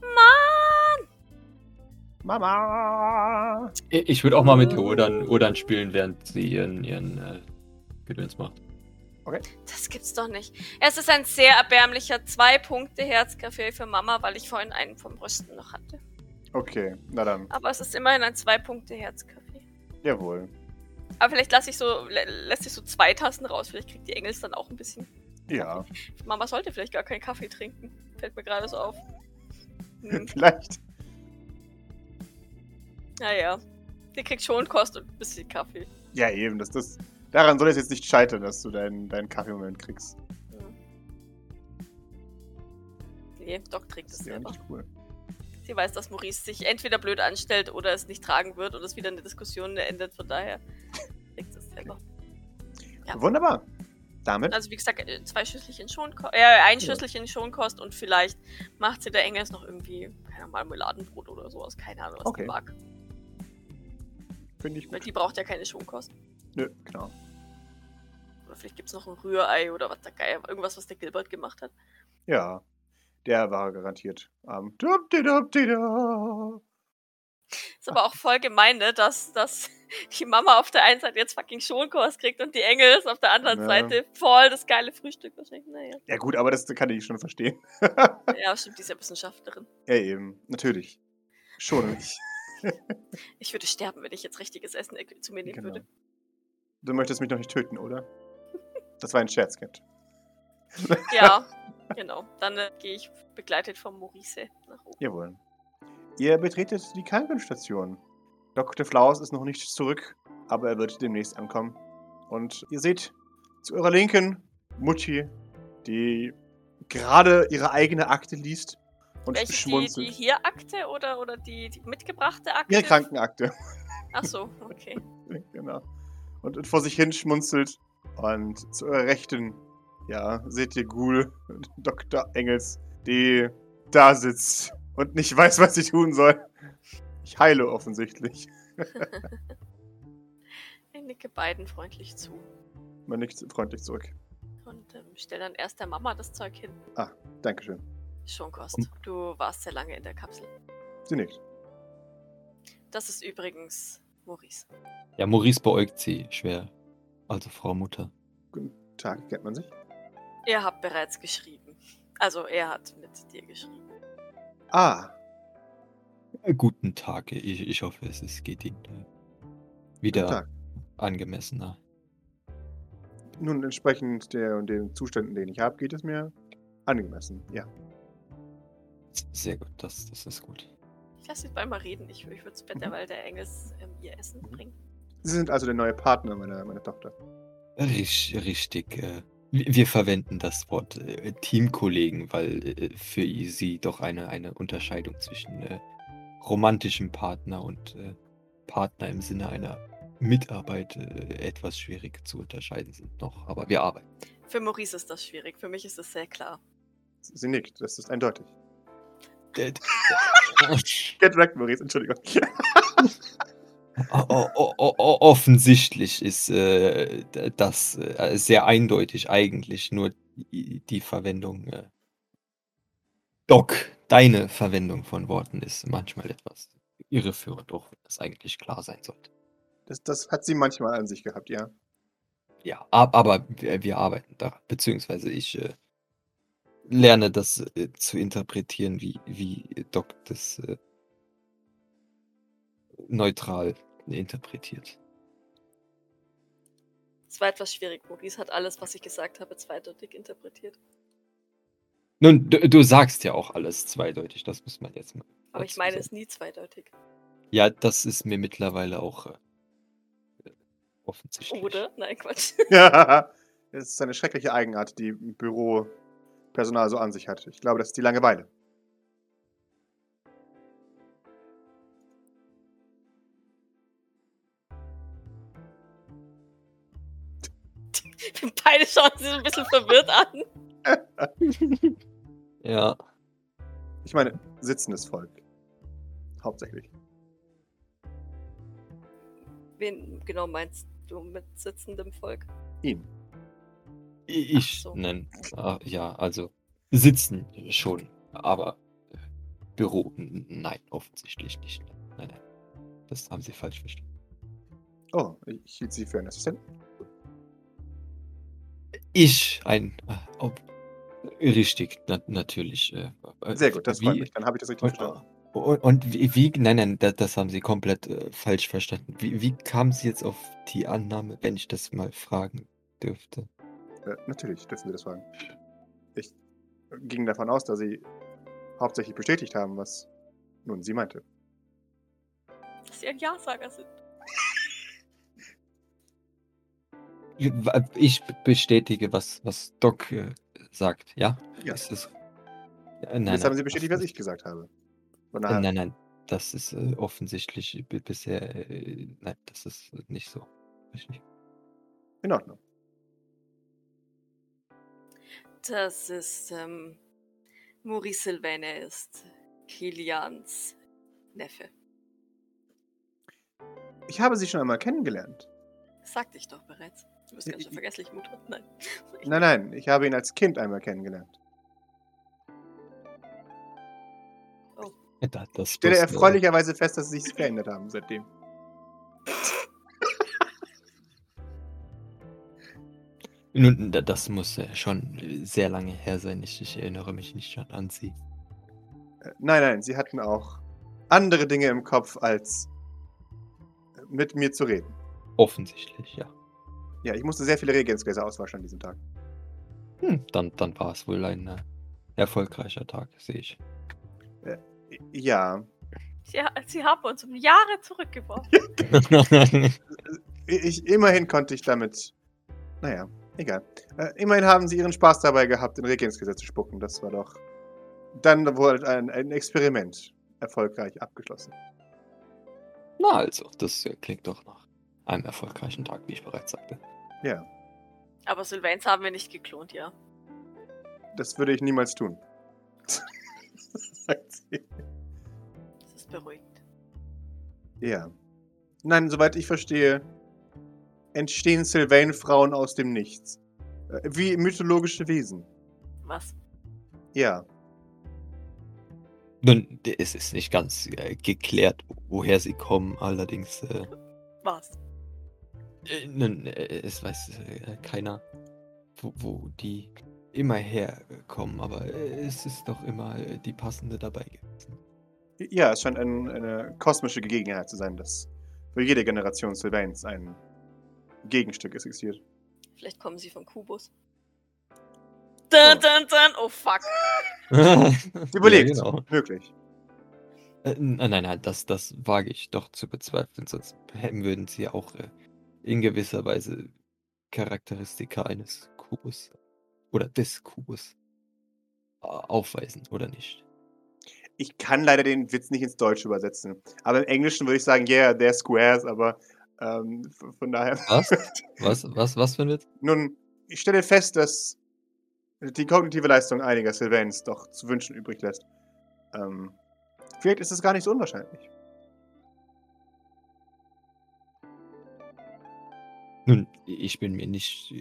Mann! Mama! ich würde auch mal mit der Odern, Odern spielen, während sie ihren, ihren äh, Gedöns macht. Das gibt's doch nicht. Es ist ein sehr erbärmlicher zwei Punkte Herzkaffee für Mama, weil ich vorhin einen vom Brüsten noch hatte. Okay, na dann. Aber es ist immerhin ein zwei Punkte Herzkaffee. Jawohl. Aber vielleicht lasse ich so, lä lässt sich so zwei Tassen raus. Vielleicht kriegt die Engels dann auch ein bisschen. Ja, Mama sollte vielleicht gar keinen Kaffee trinken. Fällt mir gerade so auf. Hm, vielleicht. naja. Die kriegt schon Kost und ein bisschen Kaffee. Ja, eben. Das, das, daran soll es jetzt nicht scheitern, dass du deinen, deinen Kaffeemoment kriegst. Nee, Doc trägt Das es ja selber. nicht cool. Sie weiß, dass Maurice sich entweder blöd anstellt oder es nicht tragen wird und es wieder eine Diskussion endet. Von daher trägt es selber. Ja. Wunderbar. Damit Also wie gesagt, äh, zwei Schüsselchen Schonkost, äh, ein. Schüsselchen Schonkost und vielleicht macht sie der Engels noch irgendwie, keine Ahnung, Marmeladenbrot oder sowas. Keine Ahnung, was Okay. mag. finde ich Weil gut. die braucht ja keine Schonkost. Nö, genau. Oder vielleicht gibt es noch ein Rührei oder was der Geier, irgendwas, was der Gilbert gemacht hat. Ja. Der war garantiert am. Dubdi-dubdi-da. Ist aber auch voll gemein, ne, dass, dass die Mama auf der einen Seite jetzt fucking Schonkost kriegt und die Engels auf der anderen Ja. Seite voll das geile Frühstück wahrscheinlich. Naja. Ja, gut, aber das kann ich schon verstehen. Ja, stimmt, die ist ja Wissenschaftlerin. ja, eben. Natürlich. Schon nicht. Ich würde sterben, wenn ich jetzt richtiges Essen zu mir nehmen Genau. würde. Du möchtest mich noch nicht töten, oder? Das war ein Scherz, Kind. Ja, genau. Dann äh, gehe ich begleitet vom Maurice nach oben. Jawohl. Ihr betretet die Krankenstation. Dr. Flaus ist noch nicht zurück, aber er wird demnächst ankommen. Und ihr seht zu eurer Linken Mutti, die gerade ihre eigene Akte liest und Welche, die, schmunzelt. die hier Akte oder, oder die, die mitgebrachte Akte? Ihre Krankenakte. Ach so, okay. genau. Und, vor sich hin schmunzelt. Und zu eurer Rechten, ja, seht ihr Ghoul, Dr. Engels, die da sitzt und nicht weiß, was sie tun soll. Ich heile offensichtlich. Ich nicke beiden freundlich zu Man nickt freundlich zurück. und ähm, stelle dann erst der Mama das Zeug hin. Dankeschön. Schon Kost. Und- Du warst sehr lange in der Kapsel. Sie nickt. Das ist übrigens Maurice. Ja, Maurice beäugt sie schwer. Also Frau Mutter. Guten Tag, kennt man sich? Ihr habt bereits geschrieben. Also er hat mit dir geschrieben. Ah, Guten Tag. Ich, ich hoffe, es, es geht Ihnen äh, wieder Tag. angemessener. Nun, entsprechend der und den Zuständen, den ich habe, geht es mir angemessen. Ja. Sehr gut, das, das ist gut. Ich lasse sie mal reden. Ich, ich würde zu Bett, Mhm. derweil der Engels ähm, ihr Essen Mhm. bringt. Sie sind also der neue Partner meiner, meiner Tochter. Richtig. Äh, wir verwenden das Wort äh, Teamkollegen, weil äh, für sie doch eine, eine Unterscheidung zwischen äh, romantischem Partner und äh, Partner im Sinne einer Mitarbeit äh, etwas schwierig zu unterscheiden sind noch. Aber wir arbeiten. Für Maurice ist das schwierig. Für mich ist es sehr klar. Sie nickt, das ist eindeutig. Get wrecked, Maurice, Entschuldigung. O- o- o- offensichtlich ist äh, das äh, sehr eindeutig eigentlich nur die, die Verwendung. Äh, Doc, deine Verwendung von Worten ist manchmal etwas irreführend, auch wenn das eigentlich klar sein sollte. Das, das hat sie manchmal an sich gehabt, ja. Ja, ab- aber wir, wir arbeiten daran, beziehungsweise ich äh, lerne das äh, zu interpretieren, wie, wie Doc das äh, neutral interpretiert. Es war etwas schwierig. Maurice hat alles, was ich gesagt habe, zweideutig interpretiert. Nun, du, du sagst ja auch alles zweideutig, das muss man jetzt mal. Aber ich meine sagen. es nie zweideutig. Ja, das ist mir mittlerweile auch äh, offensichtlich. Oder? Nein, Quatsch. Ja. Das ist eine schreckliche Eigenart, die Büropersonal so an sich hat. Ich glaube, das ist die Langeweile. Beide schauen so ein bisschen verwirrt an. Ja, Ich meine, sitzendes Volk. Hauptsächlich. Wen genau meinst du mit sitzendem Volk? Ihn. Ich so. nenne, ah, ja, also sitzen schon, aber äh, Büro, nein, offensichtlich nicht. Nein, nein, das haben Sie falsch verstanden. Oh, ich hielt sie für einen Assistenten. Ich, ein, äh, ob, richtig, na, natürlich. Äh, äh, Sehr gut, das freut wie- mich. Dann habe ich das richtig Und, verstanden. und, und wie, wie, nein, nein, das, das haben Sie komplett äh, falsch verstanden. Wie, wie kamen Sie jetzt auf die Annahme, wenn ich das mal fragen dürfte? Äh, natürlich dürfen Sie das fragen. Ich ging davon aus, dass Sie hauptsächlich bestätigt haben, was nun sie meinte. Dass sie ein Ja-Sager sind. Ich bestätige, was, was Doc äh, sagt, ja? Ja. Ist es, ja, nein, Jetzt haben Sie bestätigt, das was ich gesagt habe. Äh, daher, Nein, nein, das ist äh, offensichtlich bisher, äh, nein, das ist äh, nicht so. Richtig. in Ordnung. Das ist, ähm, Maurice Sylvain, er ist Kilians Neffe. Ich habe Sie schon einmal kennengelernt. Das sagte ich doch bereits. Du bist ganz schön Ich- vergesslich, Mutter. Nein. Nein, nein, ich habe ihn als Kind einmal kennengelernt. Das Ich stelle erfreulicherweise fest, dass Sie sich verändert haben seitdem. Nun, da- das muss äh, schon äh, sehr lange her sein. Ich, ich erinnere mich nicht schon an sie. Äh, Nein, nein, Sie hatten auch andere Dinge im Kopf, als äh, mit mir zu reden. Offensichtlich, ja. Ja, ich musste sehr viele Reagenzgläser auswaschen an diesem Tag. Hm, dann, dann war es wohl ein äh, erfolgreicher Tag, sehe ich. Ja, Sie, sie haben uns um Jahre zurückgeworfen. ich, immerhin konnte ich damit. Naja, egal. Äh, immerhin haben sie ihren Spaß dabei gehabt, in Reagenzgläser zu spucken. Das war doch dann wohl ein, ein Experiment erfolgreich abgeschlossen. Na also, das äh, klingt doch nach einem erfolgreichen Tag, wie ich bereits sagte. Ja, Aber Sylvains haben wir nicht geklont, ja. das würde ich niemals tun. Sagt sie. Das ist beruhigend. Ja. Nein, soweit ich verstehe, entstehen Sylvain-Frauen aus dem Nichts. Äh, Wie mythologische Wesen. Was? Ja. Nun, es ist nicht ganz äh, geklärt, woher sie kommen, allerdings, äh, Was? äh, nun, äh, es weiß äh, keiner, wo, wo die immer herkommen, aber äh, es ist doch immer äh, die passende dabei gewesen. Ja, es scheint ein, eine kosmische Gegebenheit zu sein, dass für jede Generation Sylvains ein Gegenstück existiert. Vielleicht kommen sie vom Kubus. Dun, Oh. dun, dun. Oh fuck. Überlegt. Ja, genau. Möglich. Äh, nein, nein, nein, das, das wage ich doch zu bezweifeln, sonst hätten- würden sie auch äh, in gewisser Weise Charakteristika eines Kubus oder des Kubus äh, aufweisen, oder nicht? Ich kann leider den Witz nicht ins Deutsche übersetzen. Aber im Englischen würde ich sagen, yeah, they're squares, aber ähm, von daher. Was? Was, was, was für ein Witz? Nun, ich stelle fest, dass die kognitive Leistung einiger Sylvains doch zu wünschen übrig lässt. Ähm, vielleicht ist es gar nicht so unwahrscheinlich. Nun, ich bin mir nicht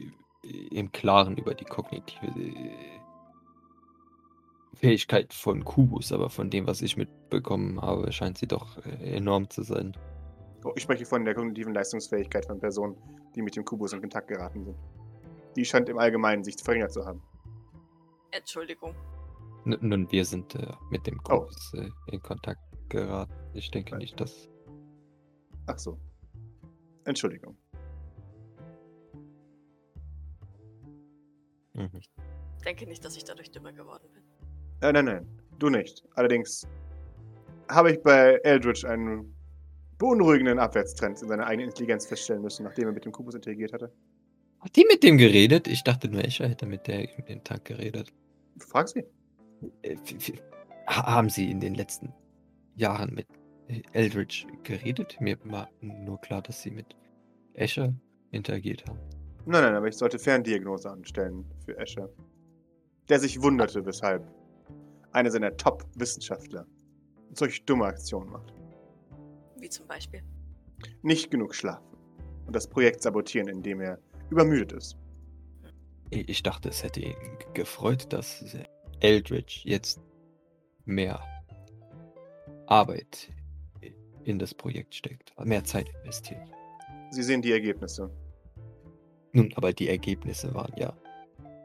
äh, im Klaren über die kognitive äh, Fähigkeit von Kubus, aber von dem, was ich mitbekommen habe, scheint sie doch äh, enorm zu sein. Oh, Ich spreche von der kognitiven Leistungsfähigkeit von Personen, die mit dem Kubus in Kontakt geraten sind. Die scheint im Allgemeinen sich verringert zu haben. Entschuldigung. N nun, wir sind äh, mit dem Oh. Kubus äh, in Kontakt geraten. Ich denke Nein. nicht, dass. Ach so. Entschuldigung. Mhm. Denke nicht, dass ich dadurch dümmer geworden bin. Äh, nein, nein, du nicht. Allerdings habe ich bei Eldritch einen beunruhigenden Abwärtstrend in seiner eigenen Intelligenz feststellen müssen, nachdem er mit dem Kubus interagiert hatte. Hat die mit dem geredet? Ich dachte nur, Escher hätte mit der mit dem Tag geredet. Du fragst sie. Äh, haben Sie in den letzten Jahren mit äh, Eldritch geredet? Mir war nur klar, dass Sie mit Escher interagiert haben. Nein, nein, aber ich sollte Ferndiagnose anstellen für Escher. Der sich wunderte, weshalb einer seiner Top-Wissenschaftler solch dumme Aktionen macht. Wie zum Beispiel. Nicht genug schlafen und das Projekt sabotieren, indem er übermüdet ist. Ich dachte, es hätte ihn gefreut, dass Eldritch jetzt mehr Arbeit in das Projekt steckt, mehr Zeit investiert. Sie sehen die Ergebnisse. Nun, aber die Ergebnisse waren ja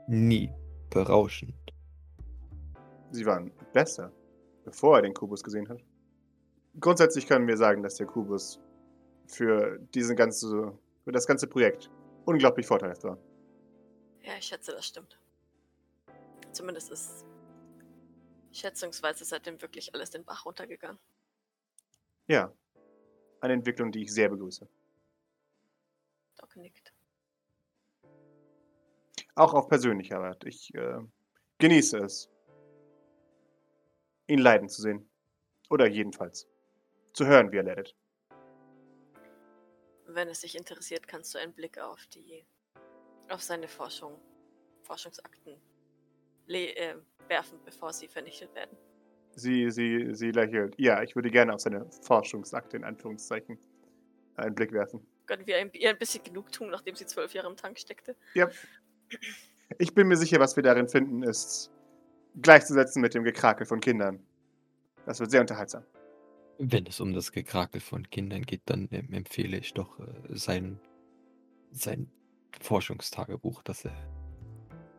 nie berauschend. Sie waren besser, bevor er den Kubus gesehen hat. Grundsätzlich können wir sagen, dass der Kubus für, diesen ganze, für das ganze Projekt unglaublich vorteilhaft war. Ja, ich schätze, das stimmt. Zumindest ist schätzungsweise seitdem wirklich alles den Bach runtergegangen. Ja, eine Entwicklung, die ich sehr begrüße. Doc nickt. Auch auf persönlicher Art. Ich äh, genieße es, ihn leiden zu sehen. Oder jedenfalls zu hören, wie er leidet. Wenn es dich interessiert, kannst du einen Blick auf die, auf seine Forschung, Forschungsakten äh, werfen, bevor sie vernichtet werden. Sie, sie, sie lächelt. Ja, ich würde gerne auf seine Forschungsakte in Anführungszeichen einen Blick werfen. Gönnen wir ein- ihr ein bisschen Genugtuung, nachdem sie zwölf Jahre im Tank steckte. Ja. Ich bin mir sicher, was wir darin finden, ist gleichzusetzen mit dem Gekrakel von Kindern. Das wird sehr unterhaltsam. Wenn es um das Gekrakel von Kindern geht, dann ähm, empfehle ich doch äh, sein, sein Forschungstagebuch, das er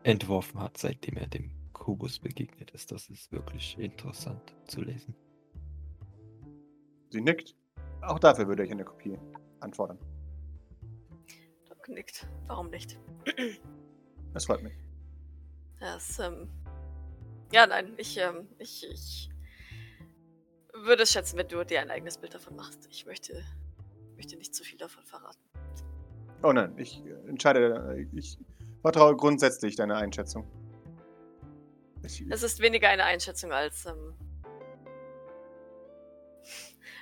entworfen hat, seitdem er dem Kubus begegnet ist. Das ist wirklich interessant zu lesen. Sie nickt. Auch dafür würde ich eine Kopie anfordern. Doc Doc nickt. Warum nicht? Das freut mich. Das, ähm. Ja, nein, ich, ähm, ich, ich würde es schätzen, wenn du dir ein eigenes Bild davon machst. Ich möchte, möchte nicht zu viel davon verraten. Oh nein, ich äh, entscheide, äh, ich vertraue grundsätzlich deiner Einschätzung. Ich, Es ist weniger eine Einschätzung als, ähm.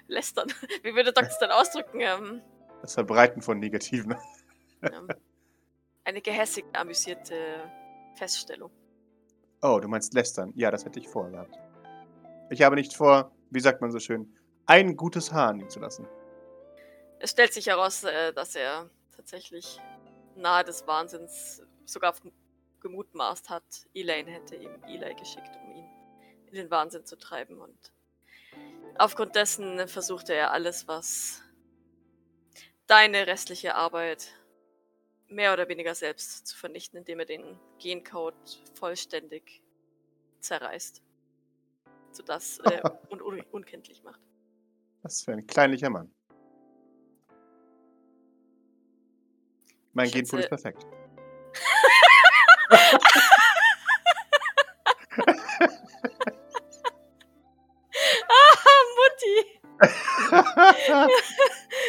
Lästern. Wie würde Doc das dann ausdrücken? Ähm, das Verbreiten von Negativen. ähm, eine gehässig amüsierte Feststellung. Oh, du meinst lästern. Ja, das hätte ich vorgehabt. Ich habe nicht vor, wie sagt man so schön, ein gutes Haar an ihm zu lassen. Es stellt sich heraus, äh, dass er tatsächlich nahe des Wahnsinns sogar gemutmaßt hat, Elaine hätte ihm Eli geschickt, um ihn in den Wahnsinn zu treiben. Und aufgrund dessen versuchte er alles, was deine restliche Arbeit mehr oder weniger selbst zu vernichten, indem er den Gencode vollständig zerreißt. Sodass äh, un un unkenntlich macht. Was für ein kleinlicher Mann. Mein Genpool ist perfekt. Ah, Mutti!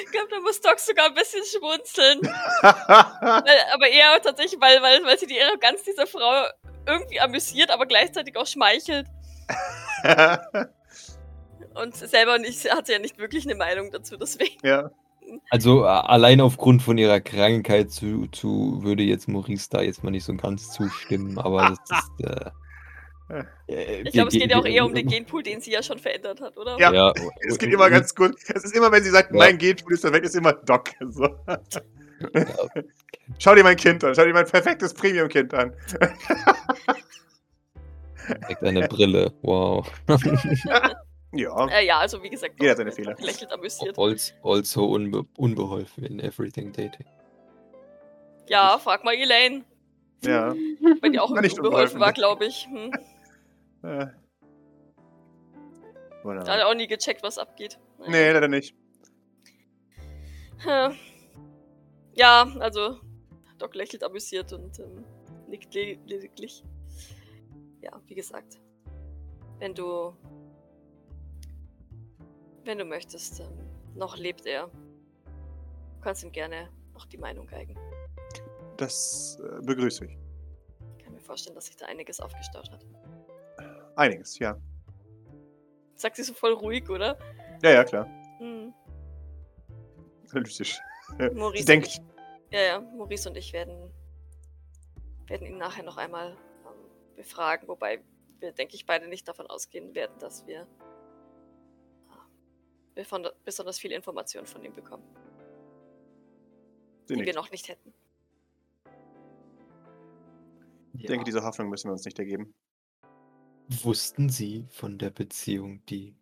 Ich glaube, da muss Doc sogar ein bisschen schmunzeln. Weil, aber eher tatsächlich, weil, weil, weil sie die Arroganz dieser Frau irgendwie amüsiert, aber gleichzeitig auch schmeichelt. Und selber nicht, hat sie ja nicht wirklich eine Meinung dazu, deswegen. ja. Also äh, allein aufgrund von ihrer Krankheit zu, zu würde jetzt Maurice da jetzt mal nicht so ganz zustimmen, aber das ist. Äh, äh, Ich glaube, es geht ja auch eher um den Genpool, den sie ja schon verändert hat, oder? Ja. Ja, Es geht immer ganz gut. Es ist immer, wenn sie sagt, Ja. mein Genpool ist perfekt, ist immer Doc. So. ja, Schau dir mein Kind an. Schau dir mein perfektes Premium-Kind an. Direkt eine Brille. Wow. Ja. Äh, ja, also wie gesagt, Jeder hat seine Fehler. lächelt amüsiert. Also, also unbe unbeholfen in everything dating. Ja, frag mal Elaine, Ja. weil die auch nicht unbeholfen war, unbeholfen. glaube ich. Hm. Äh. Da hat Wunderbar. er auch nie gecheckt, was abgeht. Naja. Nee, leider nicht. Hm. Ja, also Doc lächelt amüsiert und ähm, nickt le lediglich. Ja, wie gesagt, wenn du wenn du möchtest, ähm, noch lebt er. Du kannst ihm gerne noch die Meinung geigen. Das äh, begrüße ich. Ich kann mir vorstellen, dass sich da einiges aufgestaut hat. Einiges, ja. Sagt sie so voll ruhig, oder? Ja, ja, klar. Hm. Analytisch. Maurice Sie denkt, ich, ja, ja, Maurice und ich werden, werden ihn nachher noch einmal befragen, wobei wir, denke ich, beide nicht davon ausgehen werden, dass wir äh, besonders viel Informationen von ihm bekommen, sie die wir nicht. noch nicht hätten. Ich denke, diese Hoffnung müssen wir uns nicht ergeben. Wussten Sie von der Beziehung, die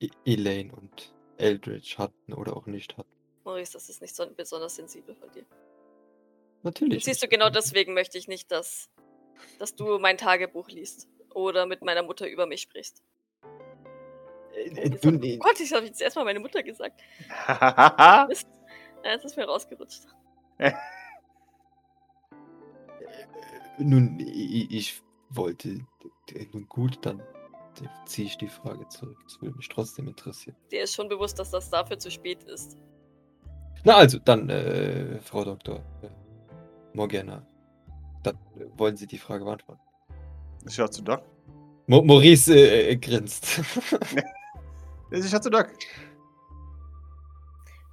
E- Elaine und Eldridge hatten oder auch nicht hatten? Maurice, das ist nicht so besonders sensibel von dir. Natürlich. Siehst du, genau deswegen möchte ich nicht, dass, dass du mein Tagebuch liest oder mit meiner Mutter über mich sprichst. Äh, Oh, äh, du, hab, oh Gott, ich habe jetzt erstmal meine Mutter gesagt. Mist. Ja, jetzt ist mir rausgerutscht. äh, nun, ich, wollte. äh, Nun gut, dann ziehe ich die Frage zurück. Das würde mich trotzdem interessieren. Dir ist schon bewusst, dass das dafür zu spät ist. Na also, dann, äh, Frau Dr. Äh, Morgana. Dann äh, wollen Sie die Frage beantworten. Schaut zu Doc. Mo Maurice äh, äh, grinst. Sie schaut zu Doc.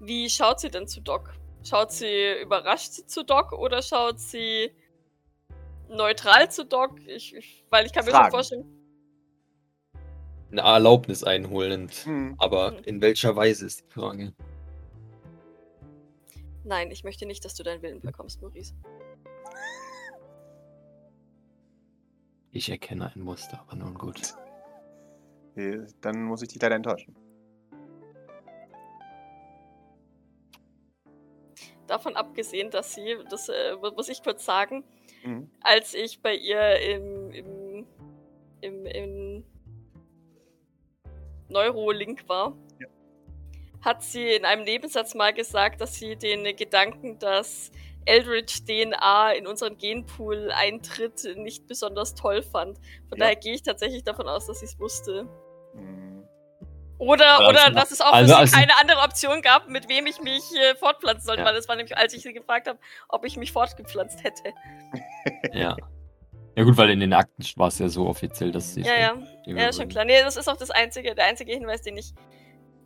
Wie schaut sie denn zu Doc? Schaut sie überrascht zu Doc oder schaut sie neutral zu Doc? Ich, ich, weil ich kann mir Fragen. schon vorstellen. Eine Erlaubnis einholend. Hm. Aber Hm. in welcher Weise ist die Frage? Nein, ich möchte nicht, dass du deinen Willen bekommst, Maurice. Ich erkenne ein Muster, aber nun gut. Dann muss ich dich leider enttäuschen. Davon abgesehen, dass sie, das äh, muss ich kurz sagen, Mhm. als ich bei ihr im, im, im, im Neurolink war, Ja. hat sie in einem Nebensatz mal gesagt, dass sie den Gedanken, dass Eldritch DNA in unseren Genpool eintritt, nicht besonders toll fand. Von Ja. daher gehe ich tatsächlich davon aus, dass sie es wusste. Oder, Also, oder dass es auch also- also- keine andere Option gab, mit wem ich mich äh, fortpflanzen sollte, Ja. weil das war nämlich, als ich sie gefragt habe, ob ich mich fortgepflanzt hätte. Ja. Ja gut, weil in den Akten war es ja so offiziell, dass sie. Ja, ja. schon Ja, schon klar. Nee, das ist auch das einzige, der einzige Hinweis, den ich,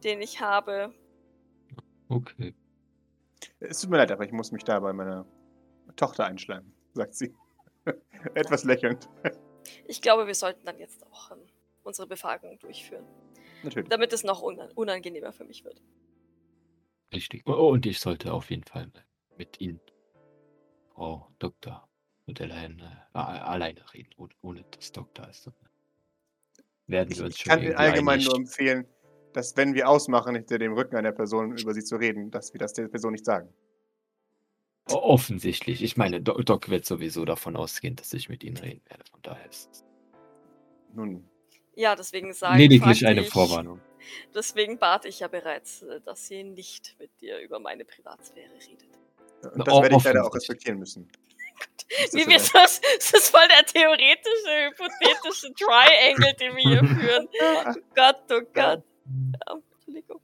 den ich habe. Okay. Es tut mir leid, aber ich muss mich da bei meiner Tochter einschleimen, sagt sie. Etwas lächelnd. Ich glaube, wir sollten dann jetzt auch ähm, unsere Befragung durchführen, Natürlich. damit es noch unan unangenehmer für mich wird. Richtig. Oh, Und ich sollte auf jeden Fall mit Ihnen, Frau Dr. Modellein, äh, a- alleine reden, ohne, ohne dass Doktor ist. Werden Ich, wir uns ich schon kann allgemein nur empfehlen, dass wenn wir ausmachen, hinter dem Rücken einer Person über sie zu reden, dass wir das der Person nicht sagen. Offensichtlich. Ich meine, Do Doc wird sowieso davon ausgehen, dass ich mit Ihnen reden werde. Von daher ist es Nun, Ja, deswegen sage lediglich fragte eine ich, Vorwarnung. Deswegen bat ich ja bereits, äh, dass sie nicht mit dir über meine Privatsphäre redet. und das werde ich leider auch respektieren müssen. Wie wir das, das ist voll der theoretische, hypothetische Triangle, den wir hier führen. Gott, oh Gott. Ja, Entschuldigung.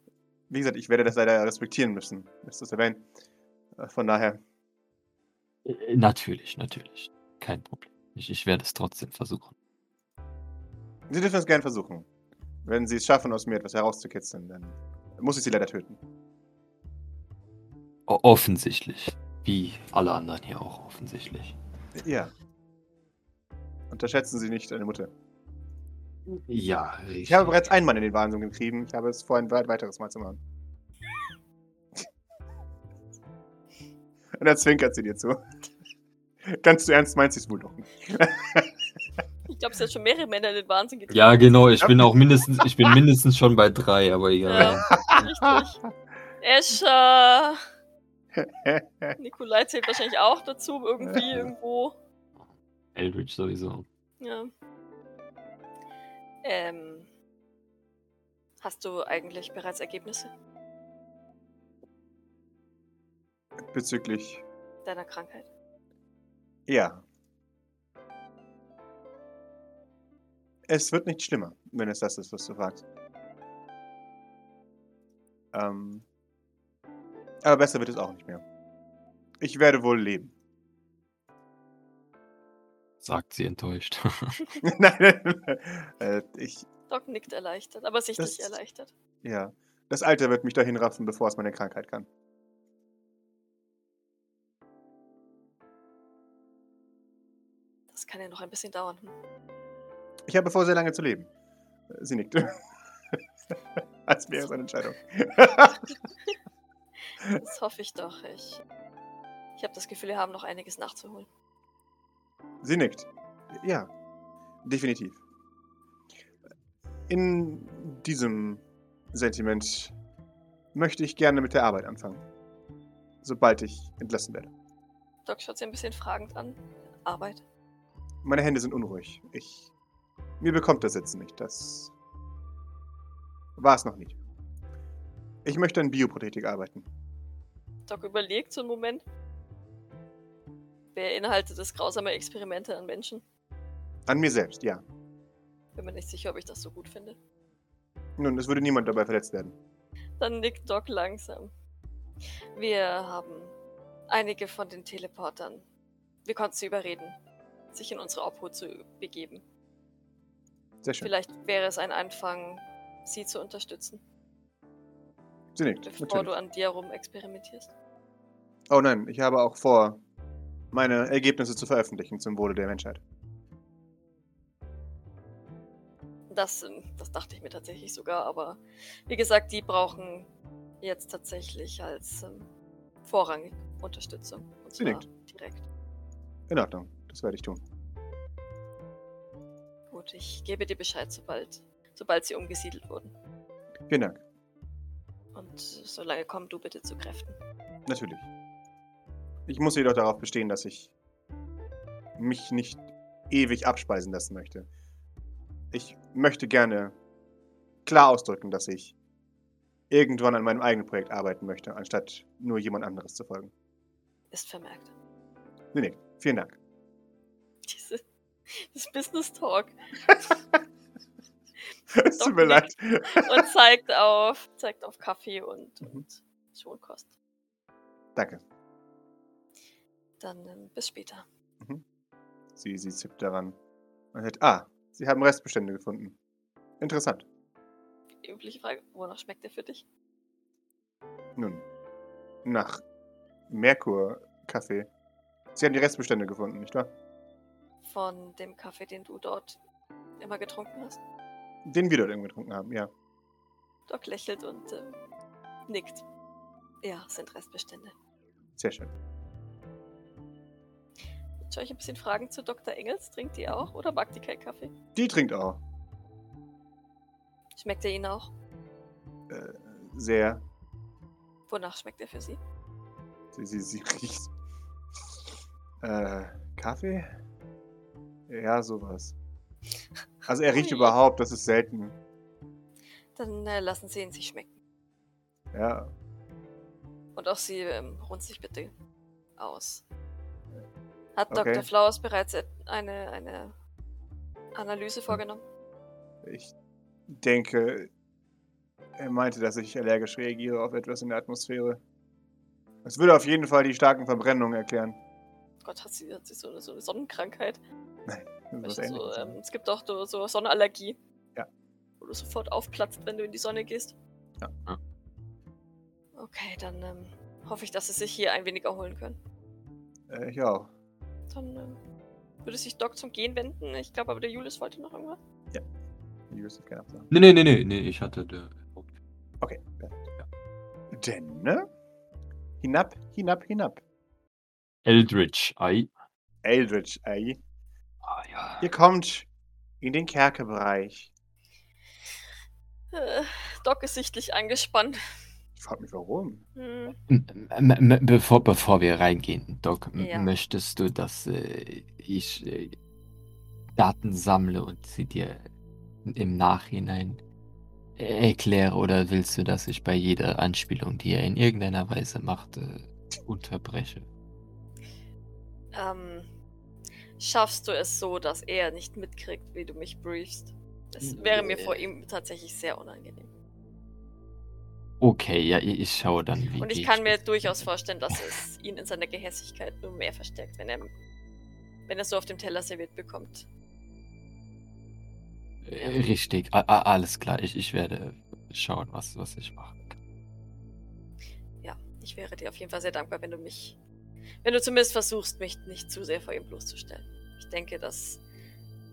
Wie gesagt, ich werde das leider respektieren müssen. Ist das erwähnt? Äh, Von daher, Äh, Natürlich, natürlich. Kein Problem. Ich, ich werde es trotzdem versuchen. Sie dürfen es gerne versuchen. Wenn Sie es schaffen, aus mir etwas herauszukitzeln, dann muss ich Sie leider töten. O offensichtlich. Wie alle anderen hier auch offensichtlich. Ja. Unterschätzen Sie nicht eine Mutter. Ja, richtig. Ich habe bereits einen Mann in den Wahnsinn getrieben. Ich habe es vor, ein weit- weiteres Mal zu machen. Und dann zwinkert sie dir zu. Ganz zu ernst meint sie es wohl doch nicht. Ich glaube, es hat schon mehrere Männer in den Wahnsinn getrieben. Ja, genau. Ich bin auch mindestens, ich bin mindestens schon bei drei, aber egal. Ja, richtig. Escher. Nikolai zählt wahrscheinlich auch dazu, irgendwie, irgendwo. Eldritch sowieso. Ja. Ähm. Hast du eigentlich bereits Ergebnisse Bezüglich. deiner Krankheit? Ja. Es wird nicht schlimmer, wenn es das ist, was du fragst. Ähm. Aber besser wird es auch nicht mehr. Ich werde wohl leben. Sagt sie enttäuscht. nein. Äh, ich, Doc nickt erleichtert, aber sichtlich Das- erleichtert. ja. Das Alter wird mich dahin raffen, bevor es meine Krankheit kann. Das kann ja noch ein bisschen dauern. Hm. Ich habe vor, sehr lange zu leben. Äh, Sie nickt. Als wäre es eine Entscheidung. Das hoffe ich doch. Ich, ich habe das Gefühl, wir haben noch einiges nachzuholen. Sie nickt. Ja, definitiv. In diesem Sentiment möchte ich gerne mit der Arbeit anfangen. Sobald ich entlassen werde. Doc schaut sie ein bisschen fragend an. Arbeit. Meine Hände sind unruhig. Ich. Mir bekommt das Sitzen nicht. Das. war es noch nicht. Ich möchte an Bioprothetik arbeiten. Doc überlegt so einen Moment. Beinhaltet das grausame Experimente an Menschen? An mir selbst, ja. Bin mir nicht sicher, ob ich das so gut finde. Nun, es würde niemand dabei verletzt werden. Dann nickt Doc langsam. Wir haben einige von den Teleportern. Wir konnten sie überreden, sich in unsere Obhut zu begeben. Sehr schön. Vielleicht wäre es ein Anfang, sie zu unterstützen, Sie nickt. bevor Natürlich. du an dir rum experimentierst. Oh nein, ich habe auch vor, meine Ergebnisse zu veröffentlichen zum Wohle der Menschheit. Das, ähm, das dachte ich mir tatsächlich sogar, aber wie gesagt, die brauchen jetzt tatsächlich als ähm, vorrangig Unterstützung. Und Sie nickt. direkt. In Ordnung, das werde ich tun. Gut, ich gebe dir Bescheid, sobald, sobald sie umgesiedelt wurden. Vielen Dank. Und solange komm du bitte zu Kräften. Natürlich. Ich muss jedoch darauf bestehen, dass ich mich nicht ewig abspeisen lassen möchte. Ich möchte gerne klar ausdrücken, dass ich irgendwann an meinem eigenen Projekt arbeiten möchte, anstatt nur jemand anderes zu folgen. Ist vermerkt. Nee, nee, vielen Dank. Diese, das Business Talk. Es tut mir leid. Und zeigt auf, zeigt auf Kaffee und, Mhm. und Schonkost. Danke. Dann ähm, bis später. Sie, sie zippt daran. Und sagt, ah, Sie haben Restbestände gefunden. Interessant. Die übliche Frage, wonach schmeckt der für dich? Nun, nach Merkur-Kaffee. Sie haben die Restbestände gefunden, nicht wahr? Von dem Kaffee, den du dort immer getrunken hast? Den wir dort eben getrunken haben, ja. Doc lächelt und ähm, nickt. Ja, sind Restbestände. Sehr schön. Ich ein bisschen fragen zu Dr. Engels? Trinkt die auch oder mag die keinen Kaffee? Die trinkt auch. Schmeckt er Ihnen auch? Äh, sehr. Wonach schmeckt er für Sie? Sie, sie, sie riecht. Äh, Kaffee? Ja, sowas. Also er riecht überhaupt, das ist selten. Dann äh, lassen Sie ihn sich schmecken. Ja, Und auch Sie ähm, ruhen sich bitte aus. Hat Okay. Dr. Flowers bereits et- eine, eine Analyse vorgenommen? ich denke, er meinte, dass ich allergisch reagiere auf etwas in der Atmosphäre. Das würde auf jeden Fall die starken Verbrennungen erklären. Gott, hat sie, hat sie so, eine, so eine Sonnenkrankheit? Das ist so, ähm, es gibt auch so, so Sonnenallergie. Ja. Wo du sofort aufplatzt, wenn du in die Sonne gehst. Ja. Ja. Okay, dann ähm, hoffe ich, dass sie sich hier ein wenig erholen können. äh, ich auch. Dann ähm, würde sich Doc zum Gehen wenden. Ich glaube aber, der Julius wollte noch irgendwas. Julius hat keine Absage. Nee, nee, nee, nee, nee, ich hatte. der- Okay, perfekt. Denn, ne? Hinab, hinab, hinab. Eldritch Eye. Eldritch, ey. Ah ja. Ihr kommt in den Kerkerbereich. Äh, Doc ist sichtlich angespannt. Ich frage mich, warum. Hm. Bevor, bevor wir reingehen, Doc, Ja. möchtest du, dass äh, ich äh, Daten sammle und sie dir im Nachhinein äh, erkläre oder willst du, dass ich bei jeder Anspielung, die er in irgendeiner Weise macht, äh, unterbreche? Ähm, schaffst du es so, dass er nicht mitkriegt, wie du mich briefst? Das wäre mir vor ihm tatsächlich sehr unangenehm. Okay, ja, ich, schaue dann, wie. Und ich kann mir durchaus vorstellen, dass es ihn in seiner Gehässigkeit nur mehr verstärkt, wenn er, wenn er so auf dem Teller serviert bekommt. Äh, Richtig, a- a- alles klar. Ich, ich werde schauen, was, was ich machen kann. Ja, ich wäre dir auf jeden Fall sehr dankbar, wenn du mich, wenn du zumindest versuchst, mich nicht zu sehr vor ihm bloßzustellen. Ich denke, das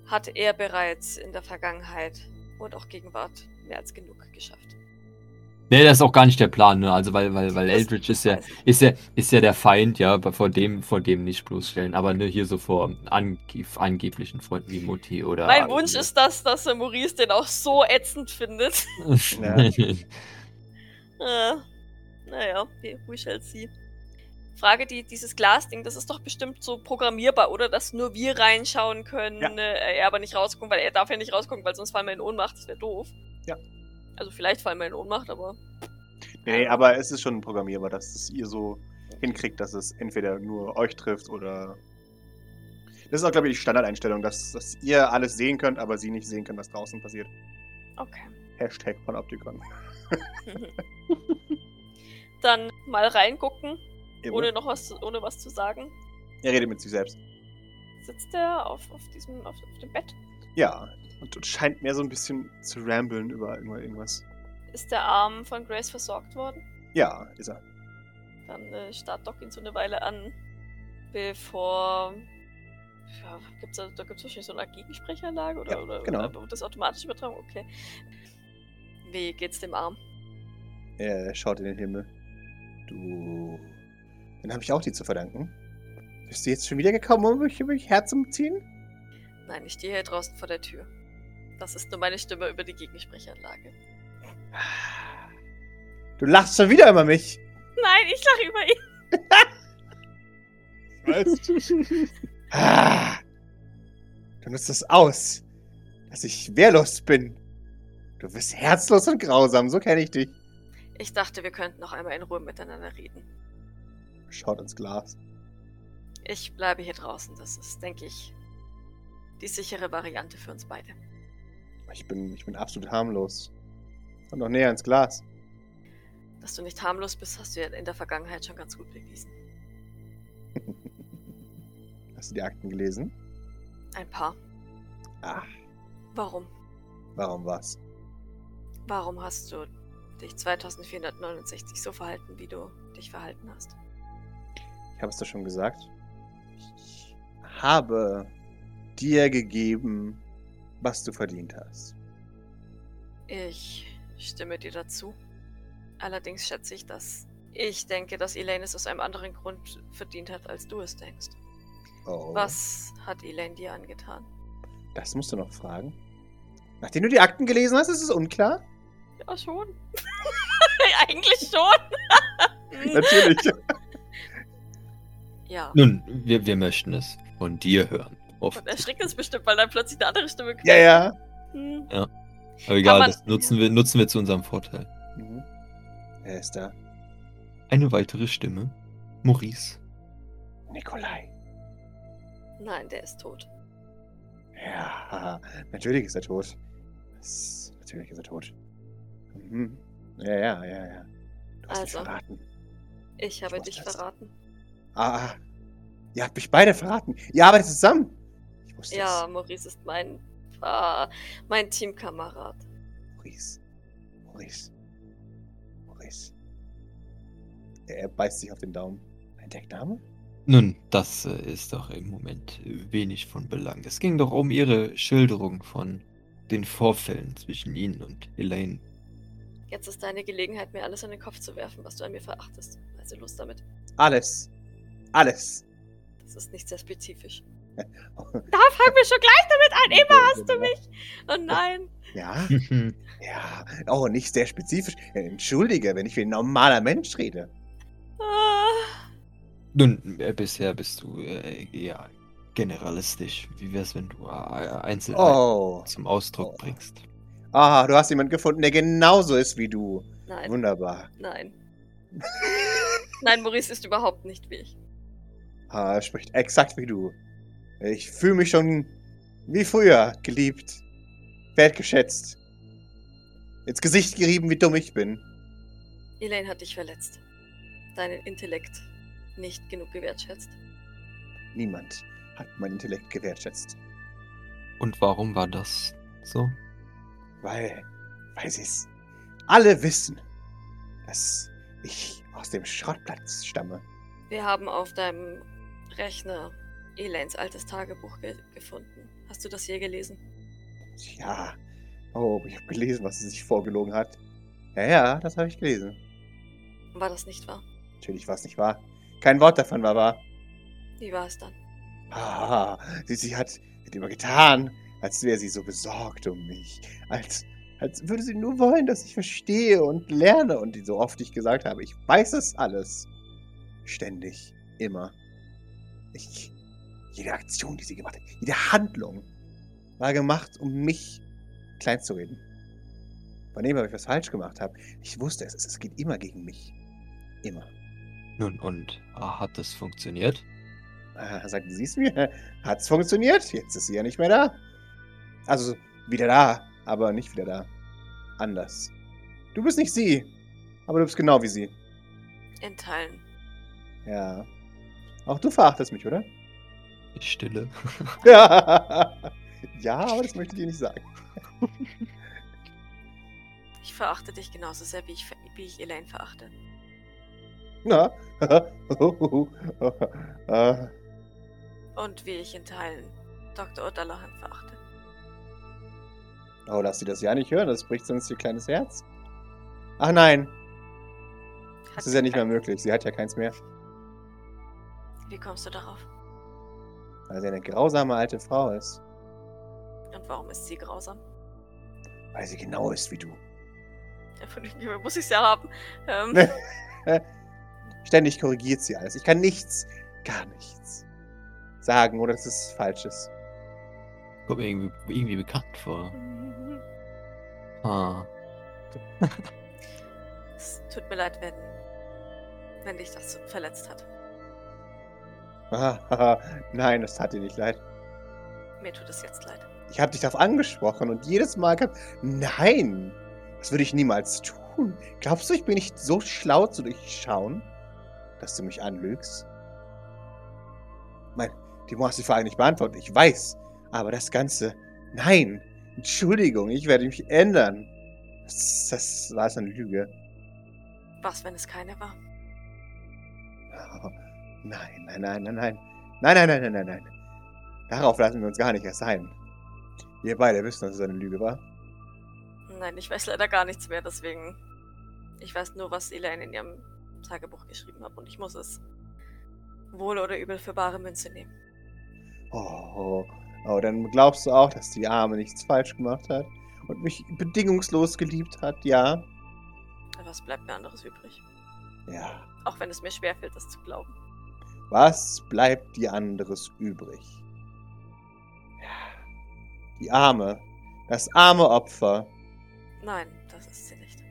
hat er bereits in der Vergangenheit und auch Gegenwart mehr als genug geschafft. Nee, das ist auch gar nicht der Plan, ne? Also weil, weil, weil Eldritch ist ja, ist ja, ist ja der Feind, ja, vor dem, vor dem nicht bloßstellen. Aber ne, hier so vor ange angeblichen Freunden wie Mutti oder. Mein Wunsch ist das, dass äh, Maurice den auch so ätzend findet. Ja. Äh, naja, we, we shall see. Frage, die, dieses Glasding, das ist doch bestimmt so programmierbar, oder? Dass nur wir reinschauen können, Ja. äh, er aber nicht rausgucken, weil er darf ja nicht rausgucken, weil sonst fallen wir in Ohnmacht, das wäre doof. Ja. Also vielleicht fallen wir in Ohnmacht, aber Nee, aber es ist schon programmierbar, dass es ihr so hinkriegt, dass es entweder nur euch trifft oder. Das ist auch, glaube ich, die Standardeinstellung, dass, dass ihr alles sehen könnt, aber sie nicht sehen können, was draußen passiert. okay. Hashtag Panoptikon. Dann mal reingucken, Jawohl. ohne noch was, zu, ohne was zu sagen. Er redet mit sich selbst. Sitzt er auf, auf diesem, auf, auf dem Bett? Ja, und, scheint mehr so ein bisschen zu ramblen über irgendwa- irgendwas. Ist der Arm von Grace versorgt worden? Ja, ist er. Dann äh, starrt Doc ihn so eine Weile an, bevor. Ja, gibt's da, da gibt es wahrscheinlich so eine Gegensprechanlage oder, Ja, oder, genau. oder das automatisch übertragen? Okay. Wie geht's dem Arm? Er schaut in den Himmel. Du. Dann habe ich auch dir zu verdanken. Bist du jetzt schon wieder gekommen, um mich, um mich herzuziehen? Nein, ich stehe hier draußen vor der Tür. Das ist nur meine Stimme über die Gegensprechanlage. Du lachst schon wieder über mich. Nein, ich lache über ihn. Weißt Ah, du nutzt es aus, dass ich wehrlos bin. Du bist herzlos und grausam, so kenne ich dich. Ich dachte, wir könnten noch einmal in Ruhe miteinander reden. Schaut ins Glas. Ich bleibe hier draußen. Das ist, denke ich, die sichere Variante für uns beide. Ich bin, ich bin absolut harmlos. Und noch näher ins Glas. Dass du nicht harmlos bist, hast du ja in der Vergangenheit schon ganz gut bewiesen. Hast du die Akten gelesen? Ein paar. Ah, Warum? warum was? Warum hast du dich 2469 so verhalten, wie du dich verhalten hast? Ich habe es doch schon gesagt. Ich habe dir gegeben, was du verdient hast. Ich stimme dir dazu. Allerdings schätze ich, dass ich denke, dass Elaine es aus einem anderen Grund verdient hat, als du es denkst. Oh, Was hat Elaine dir angetan? Das musst du noch fragen. Nachdem du die Akten gelesen hast, ist es unklar? Ja, schon. Eigentlich schon. Natürlich. ja. Nun, wir, wir möchten es von dir hören. Oft. Und erschrickt es bestimmt, weil dann plötzlich eine andere Stimme kommt. ja, ja. Hm. Aber egal, man- das nutzen wir, nutzen wir zu unserem Vorteil. Mhm. Wer ist da? Eine weitere Stimme. Maurice. Nikolai. Nein, der ist tot. Ja, natürlich ist er tot. Das, natürlich ist er tot. Mhm. Ja, ja, ja, ja. Du hast mich Also. verraten. Ich habe wusste dich es. verraten. Ah, ah. ihr habt mich beide verraten. Ihr arbeitet zusammen. Wusste Ja, Maurice ist mein, ah, mein Teamkamerad. Maurice. Maurice. Maurice. Er, er beißt sich auf den Daumen. Ein Deckname? Nun, das äh, ist doch im Moment wenig von Belang. Es ging doch um Ihre Schilderung von den Vorfällen zwischen Ihnen und Elaine. Jetzt ist deine Gelegenheit, mir alles an den Kopf zu werfen, was du an mir verachtest. Also los damit. Alles. Alles. Das ist nicht sehr spezifisch. Da fangen wir schon gleich damit an. Immer hast du mich. Oh nein. Ja, ja. Oh, nicht sehr spezifisch. Entschuldige, wenn ich wie ein normaler Mensch rede. Ah. Nun, äh, bisher bist du äh, eher generalistisch. Wie wär's, wenn du äh, Einzelheiten Oh. zum Ausdruck Oh. bringst? Ah, du hast jemanden gefunden, der genauso ist wie du. Nein, Wunderbar. nein. Nein, Maurice ist überhaupt nicht wie ich. Ah, er spricht exakt wie du. Ich fühle mich schon wie früher geliebt, wertgeschätzt, ins Gesicht gerieben, wie dumm ich bin. Elaine hat dich verletzt. Deinen Intellekt nicht genug gewertschätzt. Niemand hat mein Intellekt gewertschätzt, Und warum war das so? weil, weil sie es alle wissen, dass ich aus dem Schrottplatz stamme. Wir haben auf deinem Rechner Elaines altes Tagebuch ge gefunden. Hast du das je gelesen? Ja, oh, ich habe gelesen, was sie sich vorgelogen hat. Ja, ja, das habe ich gelesen. War das nicht wahr? Natürlich war es nicht wahr. Kein Wort davon war wahr. Wie war es dann? Ah, sie, sie hat, hat immer getan, als wäre sie so besorgt um mich. Als, als würde sie nur wollen, dass ich verstehe und lerne. Und so oft ich gesagt habe, ich weiß es alles. Ständig. Immer. Ich, jede Aktion, die sie gemacht hat, jede Handlung war gemacht, um mich klein zu reden. Von dem, ob ich was falsch gemacht habe. Ich wusste es, es geht immer gegen mich. Immer. Nun, und äh, hat das funktioniert? Ah, sagten Sie es mir? Hat's funktioniert? Jetzt ist sie ja nicht mehr da. Also, wieder da, aber nicht wieder da. Anders. Du bist nicht sie, aber du bist genau wie sie. In Teilen. Ja. Auch du verachtest mich, oder? Ich stille. Ja, aber das möchte ich dir nicht sagen. Ich verachte dich genauso sehr, wie ich, wie ich Elaine verachte. Na? Ah, Und wie ich in Teilen Dr. O'Dallahan verachte. oh, lass sie das ja nicht hören, das bricht sonst ihr kleines Herz. Ach nein, Hat das ist ja nicht mehr möglich. Sie hat ja keins mehr. Wie kommst du darauf? Weil sie eine grausame alte Frau ist. Und warum ist sie grausam? Weil sie genau ist wie du. Ja, von dem muss ich es ja haben. Ähm, Ständig korrigiert sie alles. Ich kann nichts, gar nichts sagen oder dass es falsch ist. Kommt mir irgendwie, irgendwie bekannt vor. Ah. es Tut mir leid, wenn, wenn dich das verletzt hat. Nein, das tat dir nicht leid. Mir tut es jetzt leid. Ich habe dich darauf angesprochen und jedes Mal kam. Nein, das würde ich niemals tun. Glaubst du, ich bin nicht so schlau zu durchschauen, dass du mich anlügst? Mein, die hast die Frage nicht beantwortet. Ich weiß. Aber das Ganze. Nein. Entschuldigung, ich werde mich ändern. Das, das war eine Lüge. Was, wenn es keine war? Oh, nein, nein, nein, nein, nein. Nein, nein, nein, nein, nein, nein. Darauf lassen wir uns gar nicht erst ein. Wir beide wissen, dass es eine Lüge war. Nein, ich weiß leider gar nichts mehr, deswegen. Ich weiß nur, was Elaine in ihrem Tagebuch geschrieben hat und ich muss es wohl oder übel für bare Münze nehmen. Oh, oh, dann glaubst du auch, dass die Arme nichts falsch gemacht hat und mich bedingungslos geliebt hat, ja? Was bleibt mir anderes übrig? Ja. Auch wenn es mir schwerfällt, das zu glauben. Was bleibt dir anderes übrig? Die Arme. Das arme Opfer. Nein, das ist sie nicht.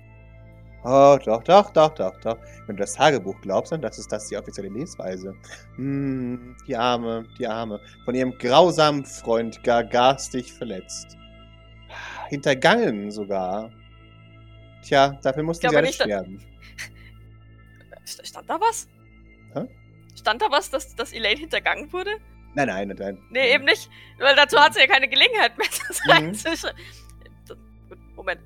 Oh, doch, doch, doch, doch, doch. Wenn du das Tagebuch glaubst, dann das ist das die offizielle Lesweise. Hm, die Arme, die Arme. Von ihrem grausamen Freund gar garstig verletzt. Hintergangen sogar. Tja, dafür mussten sie alle nicht, dass- sterben. St- Stand da was? Hä? Stand da was, dass, dass Elaine hintergangen wurde? Nein, nein, nein, nein. Nee, eben nicht. Weil dazu hat sie ja keine Gelegenheit mehr, das Mhm. Moment.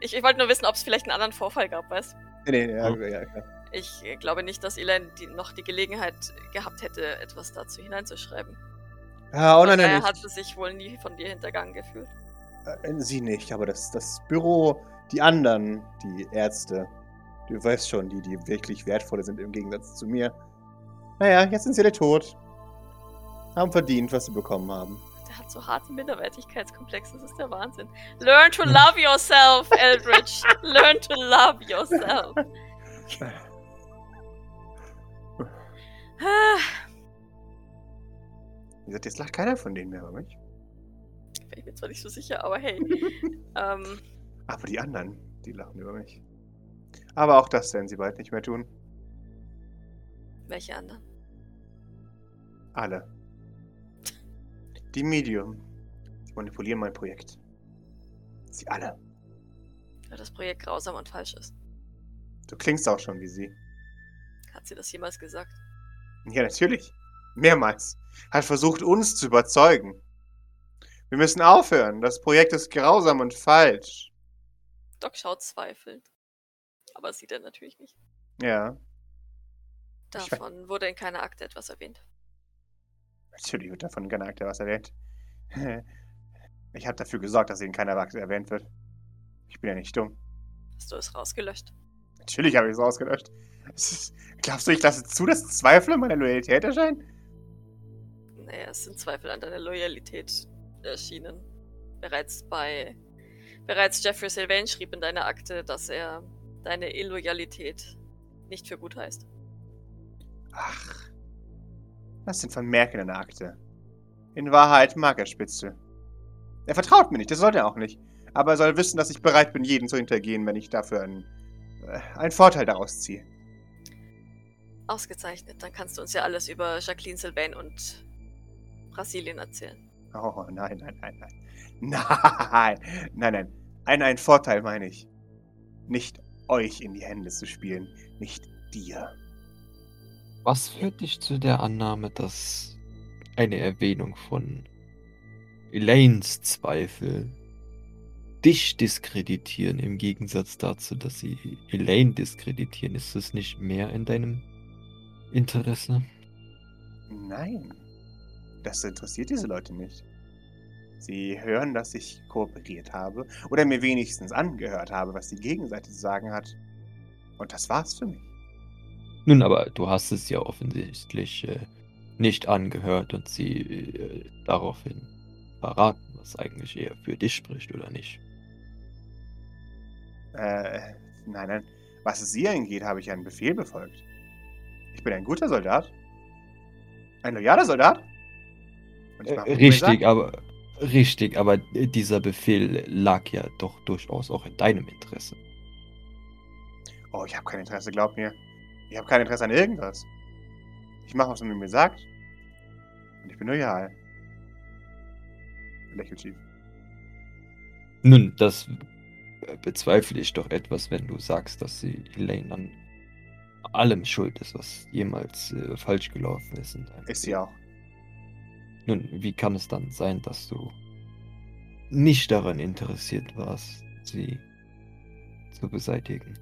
Ich, ich wollte nur wissen, ob es vielleicht einen anderen Vorfall gab, weißt Nee, nee, ja, Oh. ja, ja. Ich äh, glaube nicht, dass Elaine die, noch die Gelegenheit gehabt hätte, etwas dazu hineinzuschreiben. Ah, oh nein, nein, hat sie sich wohl nie von dir hintergangen gefühlt. Äh, Sie nicht, aber das, das Büro, die anderen, die Ärzte, du weißt schon, die, die wirklich wertvolle sind im Gegensatz zu mir. Naja, jetzt sind sie alle tot. Haben verdient, was sie bekommen haben. Der hat so harte Minderwertigkeitskomplexe, das ist der Wahnsinn. Learn to love yourself, Eldritch. Learn to love yourself. Wie gesagt, jetzt lacht keiner von denen mehr über mich. Bin ich mir zwar nicht so sicher, aber hey. ähm, Aber die anderen, die lachen über mich. Aber auch das werden sie bald nicht mehr tun. welche anderen? Alle. Die Medium. Die manipulieren mein Projekt. Sie alle. Weil das Projekt grausam und falsch ist. Du klingst auch schon wie sie. Hat sie das jemals gesagt? Ja, natürlich. Mehrmals. Hat versucht, uns zu überzeugen. Wir müssen aufhören. Das Projekt ist grausam und falsch. Doc schaut zweifelnd. Aber sieht er natürlich nicht. Ja, Davon wurde in keiner Akte etwas erwähnt. Natürlich wird davon Akte was erwähnt. Ich habe dafür gesorgt, dass in keiner erwähnt wird. Ich bin ja nicht dumm. Hast du es rausgelöscht? Natürlich habe ich es ausgelöscht. Es ist- Glaubst du, ich lasse zu, dass Zweifel an meiner Loyalität erscheinen? Naja, es sind Zweifel an deiner Loyalität erschienen. Bereits bei. Bereits Jeffrey Sylvain schrieb in deiner Akte, dass er deine Illoyalität nicht für gut heißt. Ach. Das sind Vermerke in der Akte. In Wahrheit mag er Spitzel. Er vertraut mir nicht, das sollte er auch nicht. Aber er soll wissen, dass ich bereit bin, jeden zu hintergehen, wenn ich dafür einen, äh, einen Vorteil daraus ziehe. Ausgezeichnet. Dann kannst du uns ja alles über Jacqueline Sylvain und Brasilien erzählen. Oh, nein, nein, nein, nein. Nein, nein, nein. Ein, ein Vorteil meine ich. Nicht euch in die Hände zu spielen, nicht dir. Was führt dich zu der Annahme, dass eine Erwähnung von Elaines Zweifel dich diskreditieren, im Gegensatz dazu, dass sie Elaine diskreditieren? Ist es nicht mehr in deinem Interesse? Nein. Das interessiert diese Leute nicht. Sie hören, dass ich kooperiert habe oder mir wenigstens angehört habe, was die Gegenseite zu sagen hat. Und das war's für mich. Nun, aber du hast es ja offensichtlich äh, nicht angehört und sie äh, daraufhin verraten, was eigentlich eher für dich spricht oder nicht. Äh, nein, nein. Was es sie angeht, habe ich einen Befehl befolgt. Ich bin ein guter Soldat. Ein loyaler Soldat. Und ich Äh, richtig, aber richtig, aber äh, dieser Befehl lag ja doch durchaus auch in deinem Interesse. Oh, ich habe kein Interesse, glaub mir. Ich habe kein Interesse an irgendwas. Ich mache, was man mir sagt. Und ich bin loyal. Lächelt schief. Nun, das bezweifle ich doch etwas, wenn du sagst, dass sie Elaine an allem schuld ist, was jemals äh, falsch gelaufen ist. Ist sie auch. Nun, wie kann es dann sein, dass du nicht daran interessiert warst, sie zu beseitigen?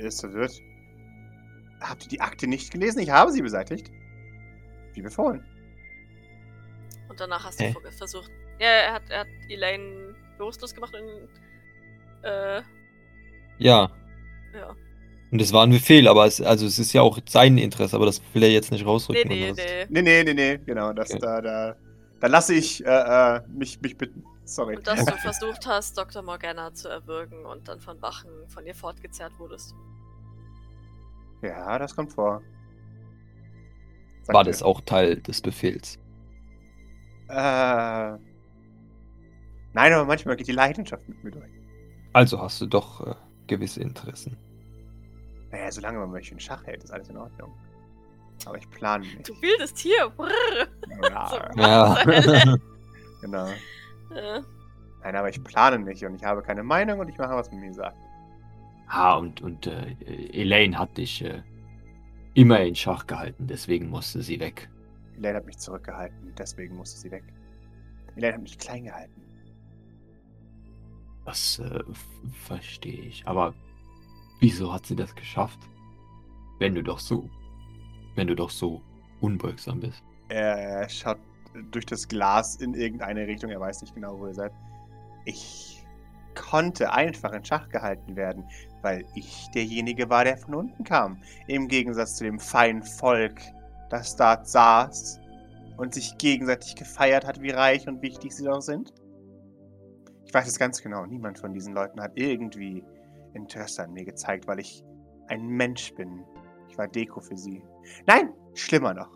Er Ist verwirrt. Habt ihr die Akte nicht gelesen? Ich habe sie beseitigt. Wie befohlen. Und danach hast Hä? du ver- versucht. Ja, er hat, er hat Elaine bewusstlos gemacht und. Äh, Ja, ja. und es war ein Befehl, aber es, also es ist ja auch sein Interesse, aber das will er jetzt nicht Nee, rausrücken. nee, was? nee. Nee, nee, nee, nee. Genau, das, Okay. da, da, da lasse ich äh, äh, mich, mich bitten. Sorry. Und dass du versucht hast, Dr. Morgana zu erwürgen und dann von Wachen von ihr fortgezerrt wurdest. Ja, das kommt vor. Sagt War ihr. das auch Teil des Befehls? Äh. Nein, aber manchmal geht die Leidenschaft mit mir durch. Also hast du doch äh, gewisse Interessen. Naja, solange man mich in Schach hält, ist alles in Ordnung. Aber ich plane nicht. Du wildes Tier! Brrr. Ja, Ja. genau. Nein, aber ich plane nicht und ich habe keine Meinung und ich mache, was man mir sagt. ah, und, und äh, Elaine hat dich äh, immer in Schach gehalten, deswegen musste sie weg. Elaine hat mich zurückgehalten, deswegen musste sie weg. Elaine hat mich klein gehalten. Das äh, verstehe ich. Aber wieso hat sie das geschafft? Wenn du doch so, wenn du doch so unbeugsam bist. Er schaut durch das Glas in irgendeine Richtung, er weiß nicht genau, wo ihr seid. Ich konnte einfach in Schach gehalten werden, weil ich derjenige war, der von unten kam. Im Gegensatz zu dem feinen Volk, das dort saß und sich gegenseitig gefeiert hat, wie reich und wichtig sie doch sind. Ich weiß es ganz genau, niemand von diesen Leuten hat irgendwie Interesse an mir gezeigt, weil ich ein Mensch bin. Ich war Deko für sie. Nein, schlimmer noch.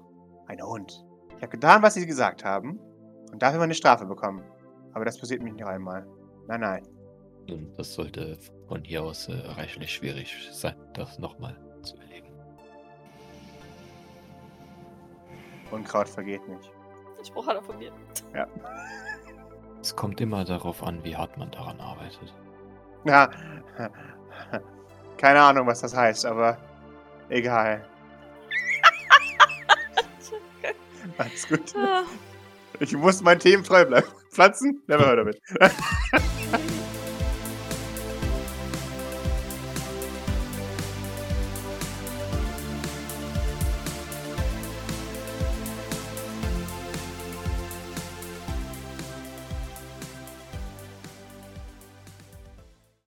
Ein Hund. Ich habe getan, was sie gesagt haben und dafür meine Strafe bekommen. Aber das passiert mir nicht noch einmal. Nein, nein. Nun, das sollte von hier aus äh, reichlich schwierig sein, das nochmal zu erleben. Unkraut vergeht nicht. den Spruch hat er von mir. Es kommt immer darauf an, wie hart man daran arbeitet. Ja. Keine Ahnung, was das heißt, aber egal. Alles gut. Ah, Ich muss meinen Themen treu bleiben. Pflanzen? Never heard of it.